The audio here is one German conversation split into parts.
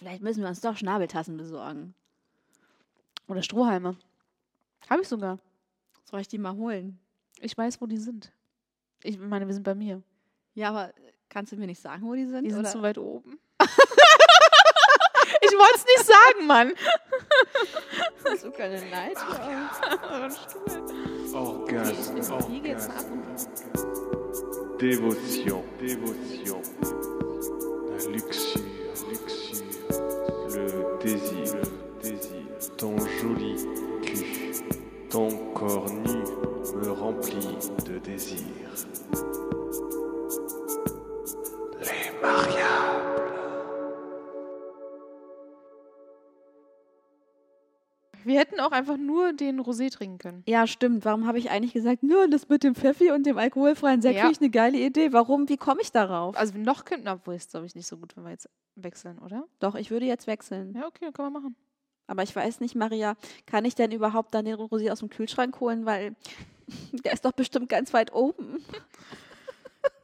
Vielleicht müssen wir uns doch Schnabeltassen besorgen. Oder Strohhalme. Habe ich sogar. Soll ich die mal holen? Ich weiß, wo die sind. Ich meine, wir sind bei mir. Ja, aber kannst du mir nicht sagen, wo die sind? Die sind oder? zu weit oben. ich wollte es nicht sagen, Mann. Hast du keine Neid Orgasme, Ich biege jetzt ab orgasme, dévotion, dévotion, la luxure, me remplit de désir. Les mariables. Wir hätten auch einfach nur den Rosé trinken können. Ja, stimmt. Warum habe ich eigentlich gesagt, nur das mit dem Pfeffi und dem alkoholfreien Sekt Ja. finde ich eine geile Idee. Warum? Wie komme ich darauf? Also noch könnten, obwohl es glaube ich nicht so gut, wenn wir jetzt wechseln, oder? Doch, ich würde jetzt wechseln. Ja, okay, kann man machen. Aber ich weiß nicht, Maria, kann ich denn überhaupt dann den Rosé aus dem Kühlschrank holen? Weil der ist doch bestimmt ganz weit oben.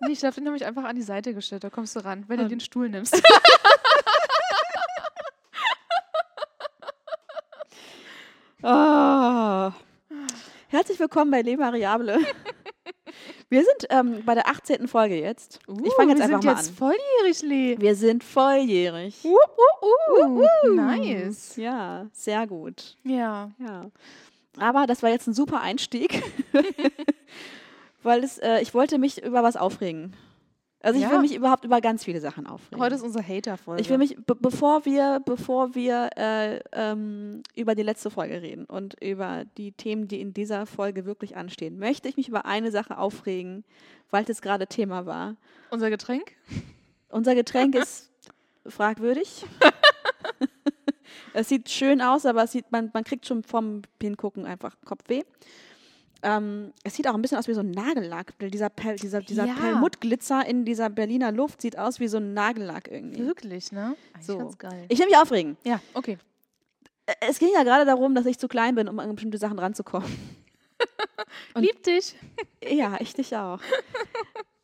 Nee, ich glaube, den habe ich einfach an die Seite gestellt. Da kommst du ran, wenn du Ähm. den Stuhl nimmst. Oh. Herzlich willkommen bei Le Variable. Wir sind ähm, bei der 18. Folge jetzt. ich fange jetzt Uh, wir einfach sind mal jetzt an. volljährig, Lee. Wir sind volljährig. Uh, nice. Ja, sehr gut. Ja. Ja. Aber das war jetzt ein super Einstieg, weil es, äh, ich wollte mich über was aufregen. Also ich Ja. will mich überhaupt über ganz viele Sachen aufregen. Heute ist unsere Hater-Folge. ich will mich, be bevor wir, bevor wir äh, ähm, über die letzte Folge reden und über die Themen, die in dieser Folge wirklich anstehen, möchte ich mich über eine Sache aufregen, weil das gerade Thema war. Unser Getränk? Unser Getränk ist fragwürdig. es sieht schön aus, aber sieht, man, man kriegt schon vom Hingucken einfach Kopfweh. Ähm, es sieht auch ein bisschen aus wie so ein Nagellack. Dieser, Pel, dieser, dieser Ja. Perlmuttglitzer in dieser Berliner Luft sieht aus wie so ein Nagellack irgendwie. Wirklich, ne? Eigentlich So. ganz geil. Ich will mich aufregen. ja, okay. Äh, Es ging ja gerade darum, dass ich zu klein bin, um an bestimmte Sachen ranzukommen. Lieb dich. Ja, ich dich auch.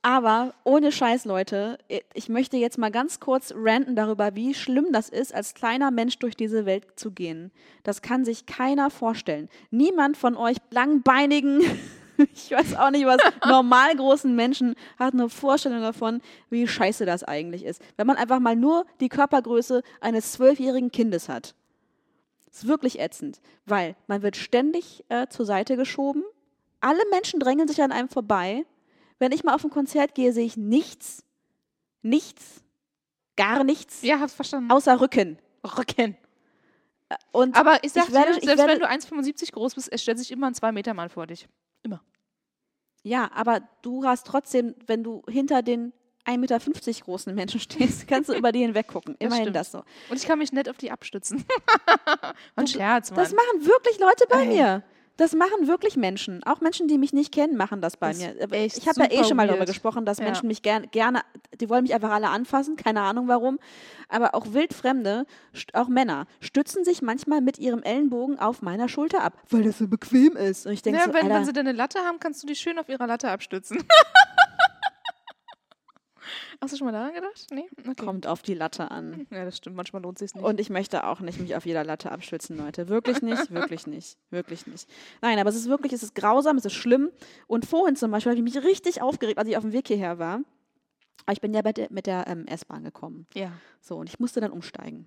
Aber ohne Scheiß, Leute, ich möchte jetzt mal ganz kurz ranten darüber, wie schlimm das ist, als kleiner Mensch durch diese Welt zu gehen. Das kann sich keiner vorstellen. Niemand von euch langbeinigen, ich weiß auch nicht was, normal großen Menschen hat eine Vorstellung davon, wie scheiße das eigentlich ist. Wenn man einfach mal nur die Körpergröße eines zwölfjährigen Kindes hat. ist wirklich ätzend, weil man wird ständig äh, zur Seite geschoben. Alle Menschen drängeln sich an einem vorbei. Wenn ich mal auf ein Konzert gehe, sehe ich nichts. Nichts. Gar nichts. Ja, hab's verstanden. Außer Rücken. Rücken. Und Aber ich sag Ich werde- dir, selbst werde- wenn du 1,75 groß bist, es stellt sich immer ein 2-Meter-Mann vor dich. ja, aber du hast trotzdem, wenn du hinter den 1,50 Meter großen Menschen stehst, kannst du über die hinweggucken. Das Immerhin stimmt. das so. Und ich kann mich nett auf die abstützen. Ein Scherz, Mann. Das machen wirklich Leute bei Ey. mir. Das machen wirklich Menschen. Auch Menschen, die mich nicht kennen, machen das bei Das mir. Ich habe ja eh schon mal darüber gesprochen, dass Ja. Menschen mich gern, gerne, die wollen mich einfach alle anfassen, keine Ahnung warum. Aber auch Wildfremde, auch Männer, stützen sich manchmal mit ihrem Ellenbogen auf meiner Schulter ab, weil das so bequem ist. Und ich denke ja, so, wenn, wenn sie denn eine Latte haben, kannst du die schön auf ihrer Latte abstützen. Hast du schon mal daran gedacht? Nee? Okay. kommt auf die Latte an. Ja, das stimmt. Manchmal lohnt es sich nicht. Und ich möchte auch nicht mich auf jeder Latte abstützen, Leute. Wirklich nicht, wirklich nicht, wirklich nicht. Nein, aber es ist wirklich, es ist grausam, es ist schlimm. Und vorhin zum Beispiel habe ich mich richtig aufgeregt, als ich auf dem Weg hierher war. Aber ich bin ja der, mit der ähm, S-Bahn gekommen. ja. So, und ich musste dann umsteigen.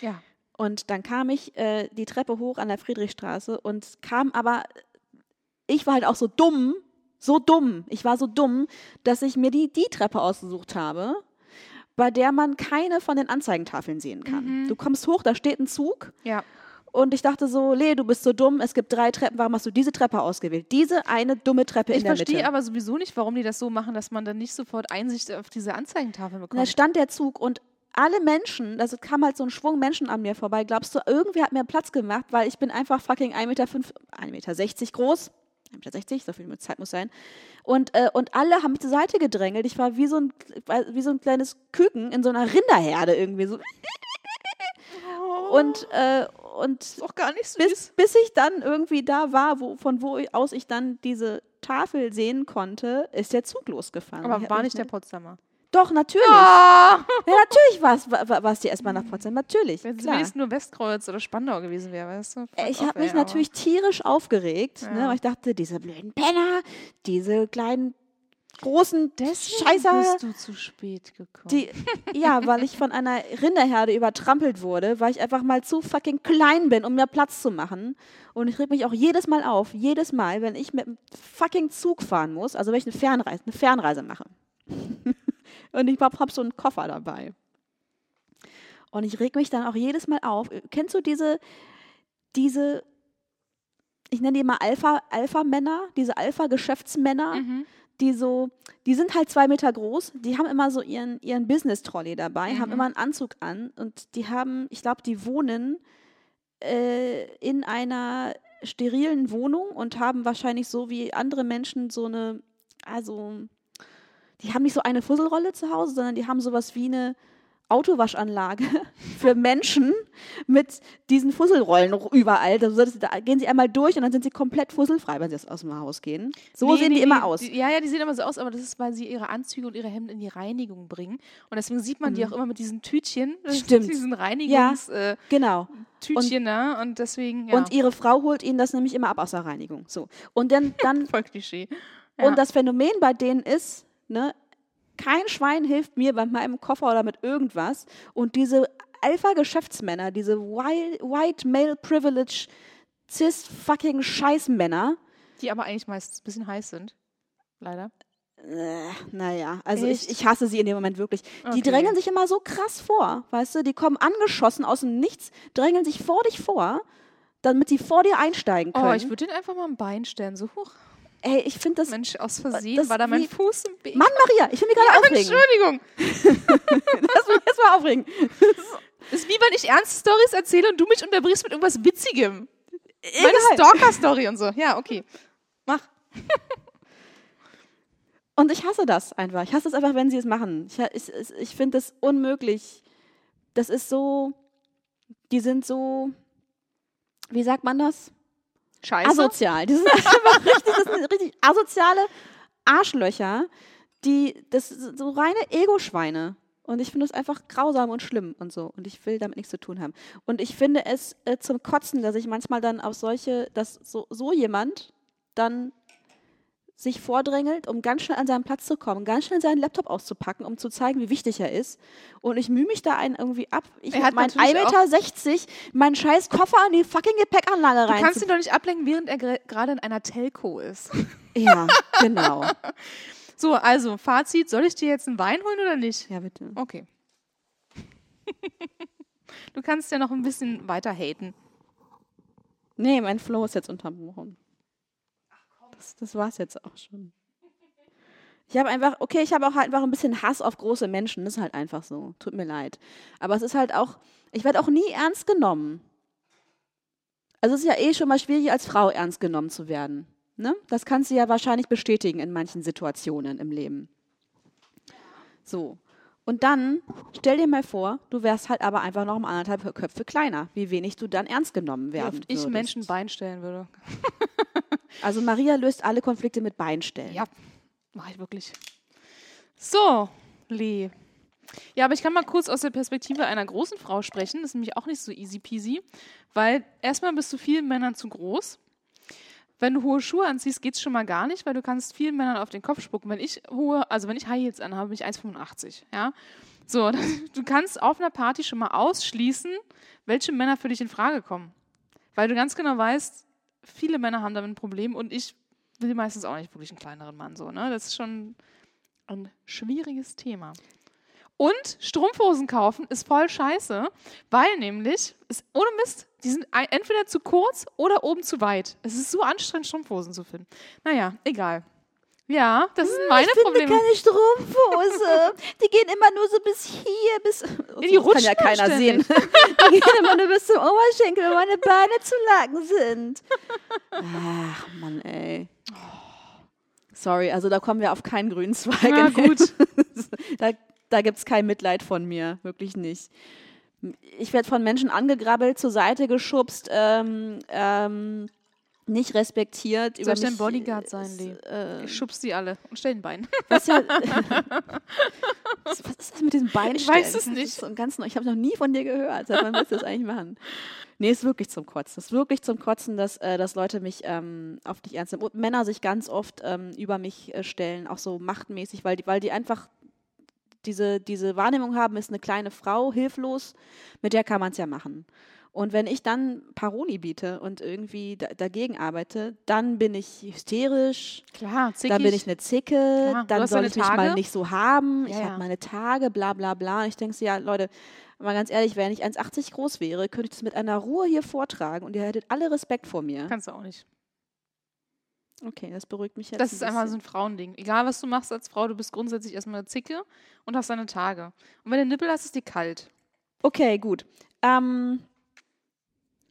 Ja. Und dann kam ich äh, die Treppe hoch an der Friedrichstraße und kam aber, ich war halt auch so dumm, so dumm, ich war so dumm, dass ich mir die, die Treppe ausgesucht habe, bei der man keine von den Anzeigentafeln sehen kann. Du kommst hoch, da steht ein Zug Ja. und ich dachte so, Lee, du bist so dumm, es gibt drei Treppen, warum hast du diese Treppe ausgewählt? Diese eine dumme Treppe Ich in der Mitte. verstehe aber sowieso nicht, warum die das so machen, dass man dann nicht sofort Einsicht auf diese Anzeigentafel Und da bekommt. stand der Zug und alle Menschen, also kam halt so ein Schwung Menschen an mir vorbei. Glaubst du, irgendwer hat mir Platz gemacht, weil ich bin einfach fucking 1,5 Meter, 1,60 Meter groß. 1,60 Meter, so viel Zeit muss sein. Und, äh, und alle haben mich zur Seite gedrängelt. Ich war wie so, ein, wie so ein kleines Küken in so einer Rinderherde irgendwie. So. Und, äh, und auch gar nicht süß. bis, bis ich dann irgendwie da war, wo, von wo aus ich dann diese Tafel sehen konnte, ist der Zug losgefahren. Aber war nicht der Potsdamer. Doch, natürlich. Ah! Ja, natürlich war es die S-Bahn nach Potsdam. Natürlich. Wenn es wenigstens nur Westkreuz oder Spandau gewesen wäre, weißt du? Fuck Ich off, habe mich aber- natürlich tierisch aufgeregt, ne, Ja. weil ich dachte, diese blöden Penner, diese kleinen, großen Deswegen Scheißer, bist du zu spät gekommen. die, ja, weil ich von einer Rinderherde übertrampelt wurde, weil ich einfach mal zu fucking klein bin, um mir Platz zu machen. Und ich reg mich auch jedes Mal auf, jedes Mal, wenn ich mit dem fucking Zug fahren muss, also wenn ich eine Fernreise, eine Fernreise mache. Und ich hab, hab so einen Koffer dabei. Und ich reg mich dann auch jedes Mal auf. Kennst du diese, diese, ich nenne die mal Alpha, Alpha-Männer, diese Alpha-Geschäftsmänner, Mhm. die so, die sind halt zwei Meter groß, die haben immer so ihren, ihren Business-Trolley dabei, haben Mhm. immer einen Anzug an und die haben, ich glaube, die wohnen äh, in einer sterilen Wohnung und haben wahrscheinlich so wie andere Menschen so eine, also, die haben nicht so eine Fusselrolle zu Hause, sondern die haben sowas wie eine Autowaschanlage für Menschen mit diesen Fusselrollen überall. Also Da gehen sie einmal durch und dann sind sie komplett fusselfrei, wenn sie aus dem Haus gehen. So Nee, sehen nee, die immer aus. Die, ja, ja, die sehen immer so aus, aber das ist, weil sie ihre Anzüge und ihre Hemden in die Reinigung bringen. Und deswegen sieht man die auch immer mit diesen Tütchen, Mhm. Stimmt. diesen Reinigungstütchen, Genau. äh, Tütchen, ne? Und deswegen, ja, Und ihre Frau holt ihnen das nämlich immer ab aus der Reinigung. So. Und dann, dann voll Klischee. Ja. und das Phänomen bei denen ist, ne, kein Schwein hilft mir bei meinem Koffer oder mit irgendwas. Und diese Alpha-Geschäftsmänner, diese white, white male privilege cis fucking Scheißmänner, die aber eigentlich meist ein bisschen heiß sind. Leider. Äh, naja, also ich, Echt? ich hasse sie in dem Moment wirklich. Die Okay. drängeln sich immer so krass vor, weißt du? Die kommen angeschossen aus dem Nichts, drängeln sich vor dich vor, damit sie vor dir einsteigen können. Oh, ich würde den einfach mal ein Bein stellen. So, huch, Ey, ich finde das. Mensch, aus Versehen das war da mein Fuß im Weg. Mann, Maria, ich will mich gerade aufregen. Entschuldigung. Lass mich erstmal aufregen. Ist wie wenn ich ernste Stories erzähle und du mich unterbrichst mit irgendwas Witzigem. Meine Egal. Stalker-Story und so. Ja, okay. Mach. Und ich hasse das einfach. Ich hasse es einfach, wenn sie es machen. Ich, ich, ich- ich finde das unmöglich. Das ist so. Die sind so. Wie sagt man das? Scheiße. asozial. Die sind einfach richtig, das sind richtig asoziale Arschlöcher, die, das sind so reine Ego-Schweine. Und ich finde es einfach grausam und schlimm und so. Und ich will damit nichts zu tun haben. Und ich finde es äh, zum Kotzen, dass ich manchmal dann auf solche, dass so, so jemand dann sich vordrängelt, um ganz schnell an seinen Platz zu kommen, ganz schnell seinen Laptop auszupacken, um zu zeigen, wie wichtig er ist. Und ich mühe mich da einen irgendwie ab. Ich habe meinen auch- 1,60 Meter, meinen scheiß Koffer an die fucking Gepäckanlage Du rein. kannst ihn doch nicht ablenken, während er gerade in einer Telco ist. Ja, genau. So, also, Fazit, soll ich dir jetzt ein Wein holen oder nicht? Ja, bitte. Okay. du kannst ja noch ein bisschen weiter haten. Nee, mein Flow ist jetzt unterbrochen. Das, das war's jetzt auch schon. Ich habe einfach, okay, ich habe auch halt einfach ein bisschen Hass auf große Menschen. Das ist halt einfach so. Tut mir leid. Aber es ist halt auch, ich werde auch nie ernst genommen. Also es ist ja eh schon mal schwierig, als Frau ernst genommen zu werden. Ne? Das kannst du ja wahrscheinlich bestätigen in manchen Situationen im Leben. So. Und dann stell dir mal vor, du wärst halt aber einfach noch um anderthalb Köpfe kleiner, wie wenig du dann ernst genommen Wie werden oft ich würdest. Menschen Bein stellen würde. Also Maria löst alle Konflikte mit Beinstellen. Ja, mache ich wirklich. So, Lee. Ja, aber ich kann mal kurz aus der Perspektive einer großen Frau sprechen. Das ist nämlich auch nicht so easy peasy, weil erstmal bist du vielen Männern zu groß. Wenn du hohe Schuhe anziehst, geht's schon mal gar nicht, weil du kannst vielen Männern auf den Kopf spucken. Wenn ich hohe, also wenn ich High Heels anhabe, bin ich 1,85, ja. So, du kannst auf einer Party schon mal ausschließen, welche Männer für dich in Frage kommen. Weil du ganz genau weißt, viele Männer haben damit ein Problem und ich will meistens auch nicht wirklich einen kleineren Mann so, ne? Das ist schon ein schwieriges Thema. Und Strumpfhosen kaufen ist voll scheiße, weil nämlich, ist, ohne Mist, die sind entweder zu kurz oder oben zu weit. Es ist so anstrengend, Strumpfhosen zu finden. Naja, egal. Ja, das sind meine ich finde Probleme. keine Strumpfhose. Die gehen immer nur so bis hier, bis. Oh, die das kann rutschen ja keiner sehen. ständig. Die gehen immer nur bis zum Oberschenkel, wenn meine Beine zu lang sind. Ach, Mann, ey. Sorry, also da kommen wir auf keinen grünen Zweig. Na gut. da da gibt es kein Mitleid von mir, wirklich nicht. Ich werde von Menschen angegrabbelt, zur Seite geschubst, ähm, ähm, nicht respektiert. Soll über ich dein Bodyguard sein, Lee? Äh, Ich schubs die alle und stell ein Bein. was, ja, was was ist das mit diesem Bein? Ich weiß es nicht. so ganz neu. Ich habe noch nie von dir gehört. Seit wann willst du das eigentlich machen? Nee, ist wirklich zum Kotzen. Ist wirklich zum Kotzen, dass, äh, dass Leute mich ähm, oft nicht ernst nehmen. Und Männer sich ganz oft ähm, über mich äh, stellen, auch so machtmäßig, weil die, weil die einfach diese, diese Wahrnehmung haben, ist eine kleine Frau, hilflos, mit der kann man es ja machen. Und wenn ich dann Paroli biete und irgendwie da, dagegen arbeite, dann bin ich hysterisch, Klar, zickig. dann bin ich eine Zicke, Klar, dann soll ich mich mal nicht so haben, ich Ja, ja. habe meine Tage, bla bla bla. Und ich denke so, ja, Leute, mal ganz ehrlich, wenn ich 1,80 groß wäre, könnte ich das mit einer Ruhe hier vortragen und ihr hättet alle Respekt vor mir. Kannst du auch nicht. Okay, das beruhigt mich jetzt. Das ein ist einfach so ein Frauending. Egal, was du machst als Frau, du bist grundsätzlich erstmal eine Zicke und hast deine Tage. Und wenn du Nippel hast, ist die kalt. Okay, gut. Ähm,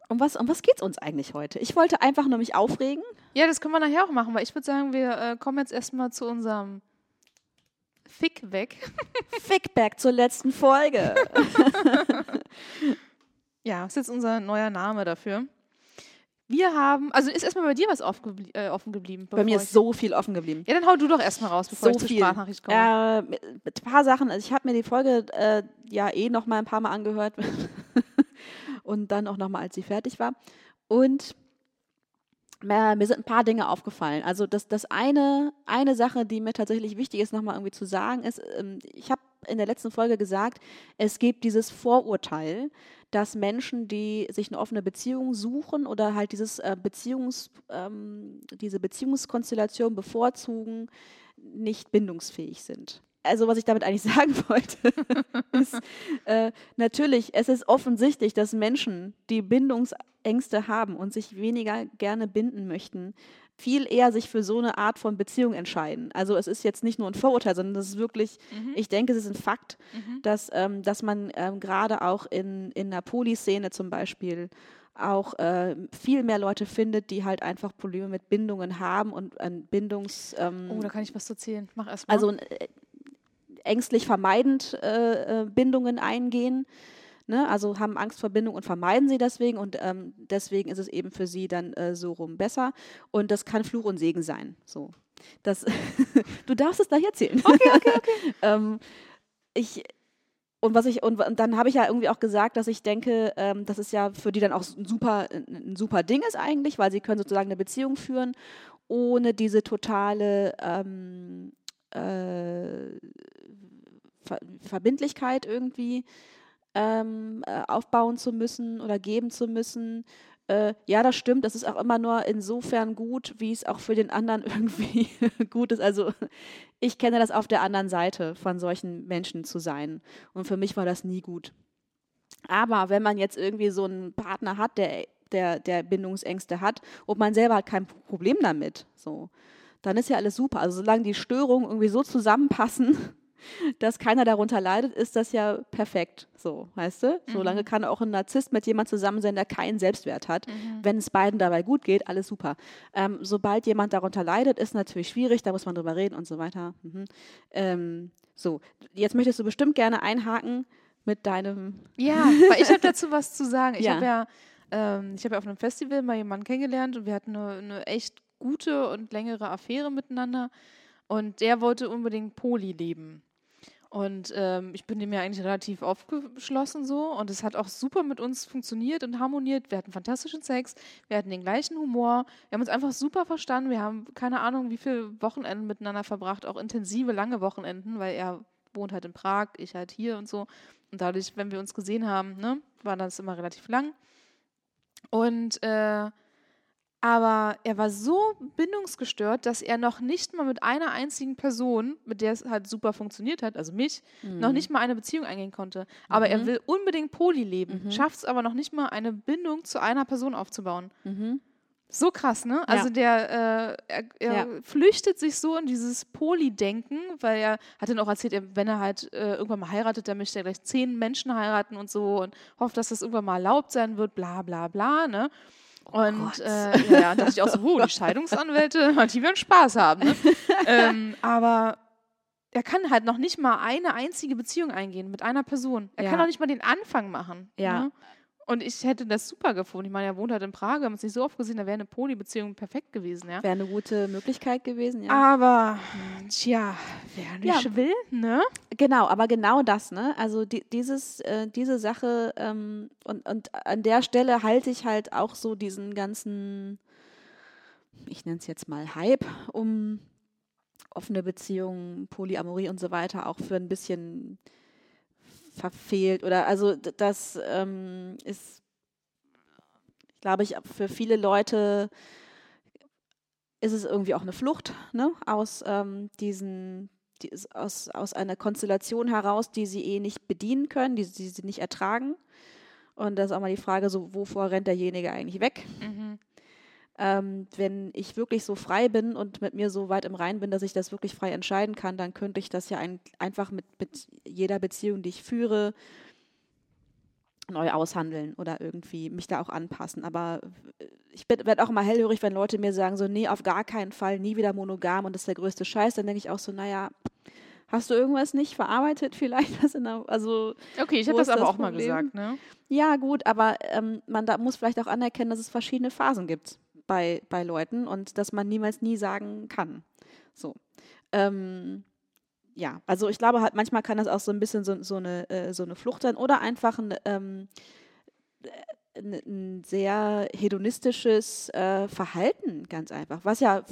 um was, um was geht's uns eigentlich heute? Ich wollte einfach nur mich aufregen. Ja, das können wir nachher auch machen, weil ich würde sagen, wir äh, kommen jetzt erstmal zu unserem Fick weg. Fickback zur letzten Folge. Ja, ist jetzt unser neuer Name dafür. Wir haben, also ist erstmal bei dir was aufgeblie äh, offen geblieben? Bei mir ist so viel offen geblieben. Ja, dann hau du doch erstmal raus, bevor so ich zur viel. Sprachnachricht komme. Äh, ein paar Sachen. Also ich habe mir die Folge äh, ja eh noch mal ein paar Mal angehört und dann auch noch mal, als sie fertig war. Und äh, mir sind ein paar Dinge aufgefallen. Also das, das eine, eine Sache, die mir tatsächlich wichtig ist, noch mal irgendwie zu sagen, ist, ähm, ich habe in der letzten Folge gesagt, es gibt dieses Vorurteil, dass Menschen, die sich eine offene Beziehung suchen oder halt dieses äh, Beziehungs, ähm, diese Beziehungskonstellation bevorzugen, nicht bindungsfähig sind. Also was ich damit eigentlich sagen wollte, ist äh, natürlich, es ist offensichtlich, dass Menschen, die Bindungsängste haben und sich weniger gerne binden möchten, viel eher sich für so eine Art von Beziehung entscheiden. Also es ist jetzt nicht nur ein Vorurteil, sondern das ist wirklich, ich denke, es ist ein Fakt, dass, ähm, dass man ähm, gerade auch in, in der Polyszene zum Beispiel auch äh, viel mehr Leute findet, die halt einfach Probleme mit Bindungen haben und ein Bindungs... Ähm, Oh, da kann ich was zu erzählen. Mach erstmal. also äh, ängstlich vermeidend äh, äh, Bindungen eingehen. Ne? Also haben Angst vor Bindung und vermeiden sie deswegen und ähm, deswegen ist es eben für sie dann äh, so rum besser. Und das kann Fluch und Segen sein. So. Das du darfst es gleich erzählen. Okay, okay, okay. ähm, ich, und was ich, und, und dann habe ich ja irgendwie auch gesagt, dass ich denke, ähm, dass es ja für die dann auch ein super, ein, ein super Ding ist eigentlich, weil sie können sozusagen eine Beziehung führen, ohne diese totale ähm, äh, Ver Verbindlichkeit irgendwie ähm, äh, aufbauen zu müssen oder geben zu müssen. Äh, ja, das stimmt. Das ist auch immer nur insofern gut, wie es auch für den anderen irgendwie gut ist. Also ich kenne das auf der anderen Seite von solchen Menschen zu sein. Und für mich war das nie gut. Aber wenn man jetzt irgendwie so einen Partner hat, der, der, der Bindungsängste hat und man selber hat kein Problem damit, so, dann ist ja alles super. Also solange die Störungen irgendwie so zusammenpassen, dass keiner darunter leidet, ist das ja perfekt. So, weißt du? Solange kann auch ein Narzisst mit jemand zusammen sein, der keinen Selbstwert hat. Wenn es beiden dabei gut geht, alles super. Ähm, sobald jemand darunter leidet, ist natürlich schwierig, da muss man drüber reden und so weiter. Mhm. Ähm, so, jetzt möchtest du bestimmt gerne einhaken mit deinem. Ja, weil ich habe dazu was zu sagen. Ich Ja. habe ja, ähm, ich habe ja auf einem Festival mal jemanden kennengelernt und wir hatten eine, eine echt gute und längere Affäre miteinander. Und der wollte unbedingt Poli leben. Und ähm, ich bin dem ja eigentlich relativ aufgeschlossen so. Und es hat auch super mit uns funktioniert und harmoniert. Wir hatten fantastischen Sex, wir hatten den gleichen Humor. Wir haben uns einfach super verstanden. Wir haben keine Ahnung, wie viele Wochenenden miteinander verbracht, auch intensive, lange Wochenenden, weil er wohnt halt in Prag, ich halt hier und so. Und dadurch, wenn wir uns gesehen haben, ne, war das immer relativ lang. Und äh, aber er war so bindungsgestört, dass er noch nicht mal mit einer einzigen Person, mit der es halt super funktioniert hat, also mich, noch nicht mal eine Beziehung eingehen konnte. Aber er will unbedingt Poly leben, schafft es aber noch nicht mal eine Bindung zu einer Person aufzubauen. Mhm. So krass, ne? Also der, äh, er, er Ja. flüchtet sich so in dieses Poly-Denken, weil er hat dann auch erzählt, er, wenn er halt äh, irgendwann mal heiratet, dann möchte er gleich zehn Menschen heiraten und so und hofft, dass das irgendwann mal erlaubt sein wird, bla bla bla, ne? Und Gott. äh, ja, ja, dachte ich auch so, oh, die Scheidungsanwälte, die werden Spaß haben. Ne? ähm, aber er kann halt noch nicht mal eine einzige Beziehung eingehen mit einer Person. Er Ja. kann noch nicht mal den Anfang machen. Ja. Ne? Und ich hätte das super gefunden. Ich meine, er wohnt halt in Prag, wir haben uns nicht so oft gesehen, da wäre eine Poly-Beziehung perfekt gewesen, ja. Wäre eine gute Möglichkeit gewesen, ja. Aber, tja, wer nicht Ja. will, ne? Genau, aber genau das, ne? Also die, dieses, äh, diese Sache ähm, und, und an der Stelle halte ich halt auch so diesen ganzen, ich nenne es jetzt mal Hype um offene Beziehungen, Polyamorie und so weiter auch für ein bisschen verfehlt oder also das ähm, ist, glaube ich, für viele Leute ist es irgendwie auch eine Flucht ne, aus ähm, diesen die aus, aus einer Konstellation heraus, die sie eh nicht bedienen können, die, die sie nicht ertragen. Und da ist auch mal die Frage, so, wovor rennt derjenige eigentlich weg? Mhm. Ähm, wenn ich wirklich so frei bin und mit mir so weit im Rein bin, dass ich das wirklich frei entscheiden kann, dann könnte ich das ja ein, einfach mit, mit jeder Beziehung, die ich führe, neu aushandeln oder irgendwie mich da auch anpassen. Aber äh, ich werde auch immer hellhörig, wenn Leute mir sagen, so, nee, auf gar keinen Fall, nie wieder monogam und das ist der größte Scheiß. Dann denke ich auch so, naja, hast du irgendwas nicht verarbeitet vielleicht? Was in der, also Okay, ich habe das aber das auch mal Problem? gesagt, ne? ja, gut, aber ähm, man da muss vielleicht auch anerkennen, dass es verschiedene Phasen gibt bei, bei Leuten und dass man niemals nie sagen kann. So. Ähm, ja, also ich glaube halt, manchmal kann das auch so ein bisschen so, so, eine, äh, so eine Flucht sein oder einfach ein, ähm, äh, ein, sehr hedonistisches äh, Verhalten, ganz einfach. Was ja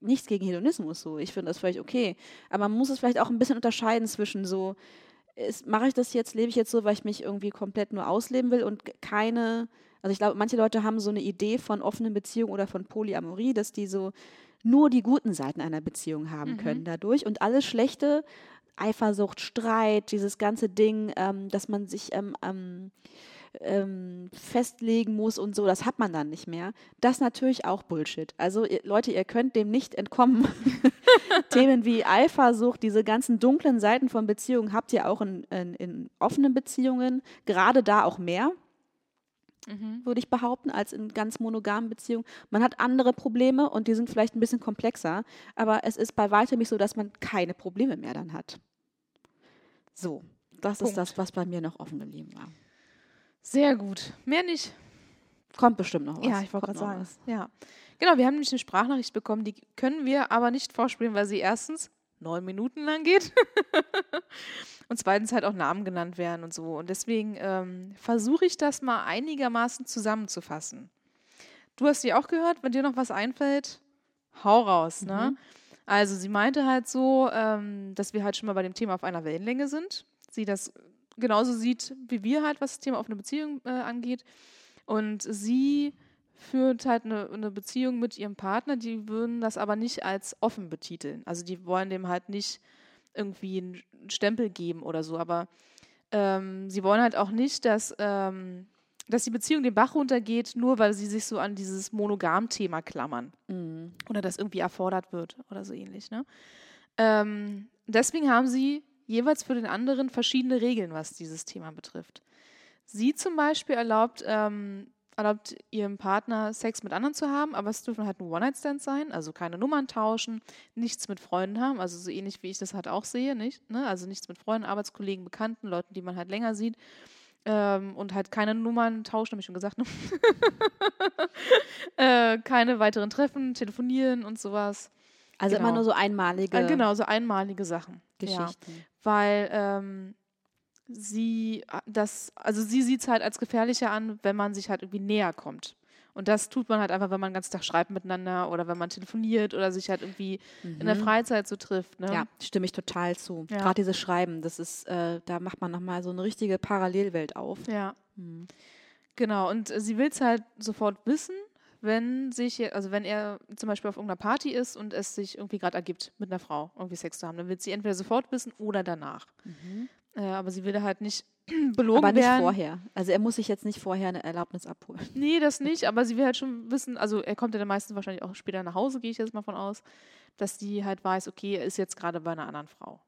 nichts gegen Hedonismus so. Ich finde das völlig okay. Aber man muss es vielleicht auch ein bisschen unterscheiden zwischen so, mache ich das jetzt, lebe ich jetzt so, weil ich mich irgendwie komplett nur ausleben will und keine, also ich glaube, manche Leute haben so eine Idee von offenen Beziehungen oder von Polyamorie, dass die so nur die guten Seiten einer Beziehung haben Mhm. können dadurch und alles Schlechte, Eifersucht, Streit, dieses ganze Ding, ähm, dass man sich ähm, ähm, festlegen muss und so, das hat man dann nicht mehr. Das ist natürlich auch Bullshit. Also ihr, Leute, ihr könnt dem nicht entkommen. Themen wie Eifersucht, diese ganzen dunklen Seiten von Beziehungen habt ihr auch in, in, in offenen Beziehungen, gerade da auch mehr, Mhm. würde ich behaupten, als in ganz monogamen Beziehungen. Man hat andere Probleme und die sind vielleicht ein bisschen komplexer, aber es ist bei weitem nicht so, dass man keine Probleme mehr dann hat. So, das Punkt. ist das, was bei mir noch offen geblieben war. Sehr gut. Mehr nicht. Kommt bestimmt noch was. Ja, ich wollte gerade sagen. was. Ja. Genau, wir haben nämlich eine Sprachnachricht bekommen, die können wir aber nicht vorspielen, weil sie erstens neun Minuten lang geht und zweitens halt auch Namen genannt werden und so. Und deswegen ähm, versuche ich das mal einigermaßen zusammenzufassen. Du hast sie auch gehört, wenn dir noch was einfällt, hau raus, ne? Also sie meinte halt so, ähm, dass wir halt schon mal bei dem Thema auf einer Wellenlänge sind. Sie das genauso sieht wie wir halt, was das Thema offene Beziehung äh, angeht. Und sie führt halt eine, eine Beziehung mit ihrem Partner, die würden das aber nicht als offen betiteln. Also die wollen dem halt nicht irgendwie einen Stempel geben oder so, aber ähm, sie wollen halt auch nicht, dass, ähm, dass die Beziehung den Bach runtergeht, nur weil sie sich so an dieses Monogam-Thema klammern Mhm. oder das irgendwie erfordert wird oder so ähnlich. Ne? Ähm, deswegen haben sie jeweils für den anderen verschiedene Regeln, was dieses Thema betrifft. Sie zum Beispiel erlaubt, ähm, erlaubt ihrem Partner Sex mit anderen zu haben, aber es dürfen halt nur One-Night-Stands sein, also keine Nummern tauschen, nichts mit Freunden haben, also so ähnlich wie ich das halt auch sehe, nicht? Ne? Also nichts mit Freunden, Arbeitskollegen, Bekannten, Leuten, die man halt länger sieht. Ähm, und halt keine Nummern tauschen, habe ich schon gesagt. Ne? äh, keine weiteren Treffen, telefonieren und sowas. Also Genau. immer nur so einmalige Äh, genau, so einmalige Sachen. Ja Geschichten. weil ähm, sie äh, das, also sie sieht es halt als gefährlicher an, wenn man sich halt irgendwie näher kommt. Und das tut man halt einfach, wenn man den ganzen Tag schreibt miteinander oder wenn man telefoniert oder sich halt irgendwie in der Freizeit so trifft. Ne? Mhm. Ja, stimme ich total zu. Ja. Gerade dieses Schreiben, das ist, äh, da macht man nochmal so eine richtige Parallelwelt auf. Ja. Mhm. Genau, und äh, sie will es halt sofort wissen, wenn sich, also wenn er zum Beispiel auf irgendeiner Party ist und es sich irgendwie gerade ergibt, mit einer Frau irgendwie Sex zu haben, dann wird sie entweder sofort wissen oder danach. Äh, aber sie will halt nicht belogen Aber nicht werden. vorher. Also er muss sich jetzt nicht vorher eine Erlaubnis abholen. Nee, das nicht, aber sie will halt schon wissen, also er kommt ja dann meistens wahrscheinlich auch später nach Hause, gehe ich jetzt mal von aus, dass die halt weiß, okay, er ist jetzt gerade bei einer anderen Frau.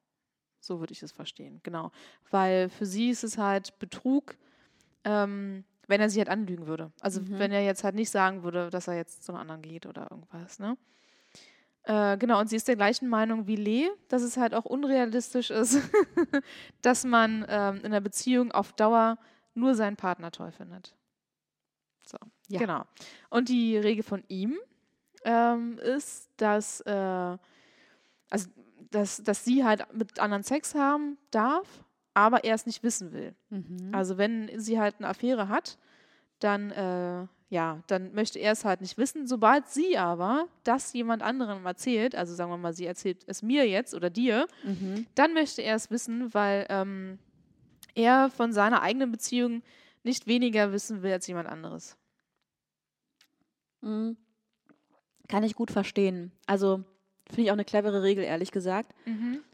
So würde ich es verstehen, genau. Weil für sie ist es halt Betrug, ähm, wenn er sie halt anlügen würde. Also wenn er jetzt halt nicht sagen würde, dass er jetzt zu einer anderen geht oder irgendwas, ne? Äh, genau, und sie ist der gleichen Meinung wie Lee, dass es halt auch unrealistisch ist, dass man ähm, in einer Beziehung auf Dauer nur seinen Partner toll findet. So, Ja. genau. Und die Regel von ihm ähm, ist, dass, äh, also, dass, dass sie halt mit anderen Sex haben darf, aber er es nicht wissen will. Mhm. Also wenn sie halt eine Affäre hat, dann, äh, ja, dann möchte er es halt nicht wissen. Sobald sie aber das jemand anderem erzählt, also sagen wir mal, sie erzählt es mir jetzt oder dir, Mhm. dann möchte er es wissen, weil ähm, er von seiner eigenen Beziehung nicht weniger wissen will als jemand anderes. Mhm. Kann ich gut verstehen. Also finde ich auch eine clevere Regel, ehrlich gesagt,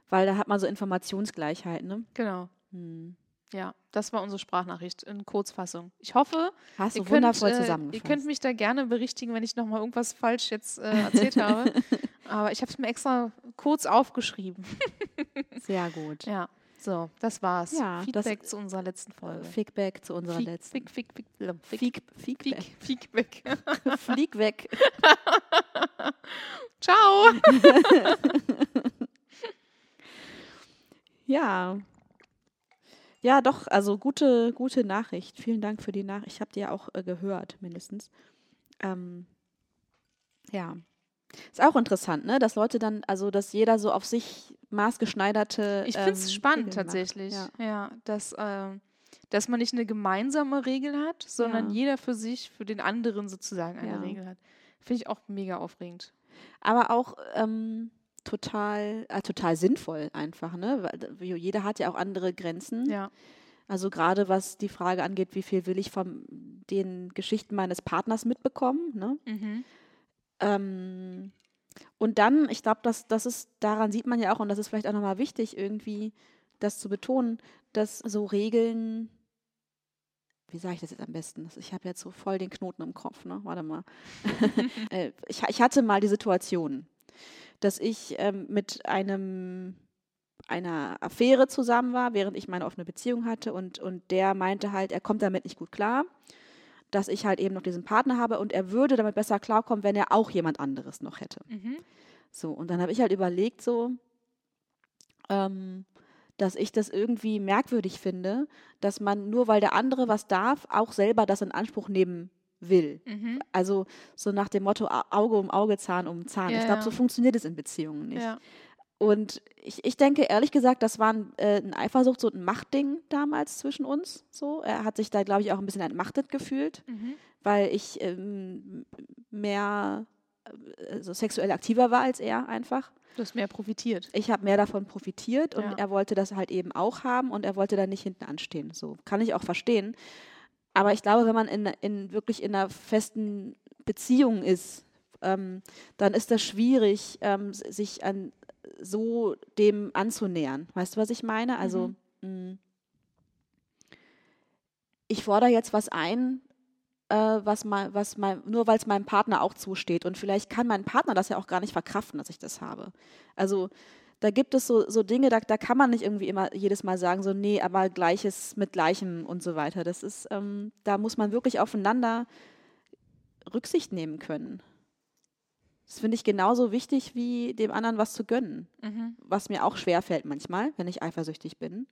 weil da hat man so Informationsgleichheit, ne? Genau. Hm. Ja, das war unsere Sprachnachricht in Kurzfassung. Ich hoffe, Hast ihr könnt, äh, ihr könnt mich da gerne berichtigen, wenn ich nochmal irgendwas falsch jetzt äh, erzählt habe. Aber ich habe es mir extra kurz aufgeschrieben. Sehr gut. Ja, so, das war's. Ja, das- Feedback zu unserer letzten Folge. Feedback zu unserer Feed- letzten. Fick, fick, fick, fick, fick, Feedback. fick, Feedback. Flieg weg. Ciao. Ja. Ja, doch, also gute, gute Nachricht. Vielen Dank für die Nachricht. Ich habe die ja auch äh, gehört, mindestens. Ähm, ja. Ist auch interessant, ne? Dass Leute dann, also dass jeder so auf sich maßgeschneiderte. Ich finde es ähm, spannend Regeln tatsächlich. Ja. Ja, dass, ähm, dass man nicht eine gemeinsame Regel hat, sondern Ja. jeder für sich, für den anderen sozusagen eine Ja. Regel hat. Finde ich auch mega aufregend. Aber auch ähm, total, äh, total sinnvoll einfach, ne? Weil jeder hat ja auch andere Grenzen. Ja. Also gerade was die Frage angeht, wie viel will ich von den Geschichten meines Partners mitbekommen, ne? Mhm. Ähm, und dann, ich glaube, dass das ist, daran sieht man ja auch, und das ist vielleicht auch nochmal wichtig, irgendwie das zu betonen, dass so Regeln, wie sage ich das jetzt am besten? Das- Ich habe jetzt so voll den Knoten im Kopf, ne? Warte mal. Äh, ich, ich hatte mal die Situation, dass ich ähm, mit einem einer Affäre zusammen war, während ich meine offene Beziehung hatte und, und der meinte halt, er kommt damit nicht gut klar, dass ich halt eben noch diesen Partner habe und er würde damit besser klarkommen, wenn er auch jemand anderes noch hätte. Mhm. So, und dann habe ich halt überlegt, so, ähm, dass ich das irgendwie merkwürdig finde, dass man nur weil der andere was darf, auch selber das in Anspruch nehmen will. Mhm. Also so nach dem Motto Au- Auge um Auge, Zahn um Zahn. Ja, ich glaube, so funktioniert es in Beziehungen nicht. Ja. Und ich, ich denke, ehrlich gesagt, das war ein, äh, ein Eifersucht, so ein Machtding damals zwischen uns. So. Er hat sich da, glaube ich, auch ein bisschen entmachtet gefühlt, Mhm. weil ich ähm, mehr äh, so sexuell aktiver war als er einfach. Du hast mehr profitiert. Ich habe mehr davon profitiert und Ja. er wollte das halt eben auch haben und er wollte da nicht hinten anstehen. So kann ich auch verstehen. Aber ich glaube, wenn man in, in wirklich in einer festen Beziehung ist, ähm, dann ist das schwierig, ähm, sich an so dem anzunähern. Weißt du, was ich meine? Also mh, ich fordere jetzt was ein, äh, was mal, was mein, nur weil es meinem Partner auch zusteht. Und vielleicht kann mein Partner das ja auch gar nicht verkraften, dass ich das habe. Also da gibt es so, so Dinge, da, da kann man nicht irgendwie immer jedes Mal sagen, so, nee, aber Gleiches mit Gleichem und so weiter. Das ist, ähm, da muss man wirklich aufeinander Rücksicht nehmen können. Das finde ich genauso wichtig, wie dem anderen was zu gönnen. Mhm. Was mir auch schwer fällt manchmal, wenn ich eifersüchtig bin.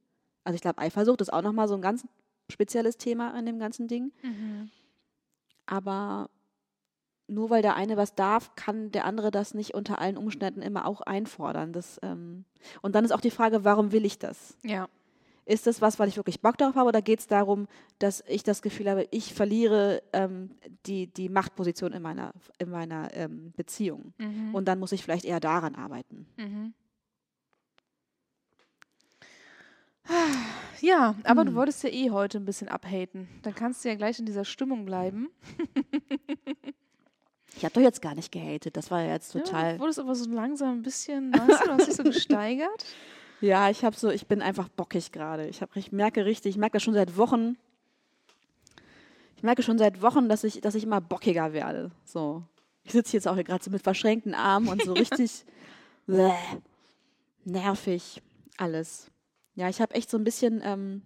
Also ich glaube, Eifersucht ist auch nochmal so ein ganz spezielles Thema an dem ganzen Ding. Mhm. Aber nur weil der eine was darf, kann der andere das nicht unter allen Umständen immer auch einfordern. Das, ähm und dann ist auch die Frage, warum will ich das? Ja. Ist das was, weil ich wirklich Bock darauf habe, oder geht es darum, dass ich das Gefühl habe, ich verliere ähm, die, die Machtposition in meiner, in meiner ähm, Beziehung? Mhm. Und dann muss ich vielleicht eher daran arbeiten. Mhm. Ja, aber du Hm. wolltest ja eh heute ein bisschen abhaten. Dann kannst du ja gleich in dieser Stimmung bleiben. Ich habe doch jetzt gar nicht gehatet. Das war ja jetzt Ja, total. du wurdest aber so langsam ein bisschen, weißt du, du hast dich so gesteigert. Ja, ich habe so, ich bin einfach bockig gerade. Ich, hab- ich merke richtig, ich merke das schon seit Wochen. Ich merke schon seit Wochen, dass ich, dass ich immer bockiger werde. So. Ich sitze jetzt auch hier gerade so mit verschränkten Armen und so richtig bäh, nervig alles. Ja, ich habe echt so ein bisschen, ähm,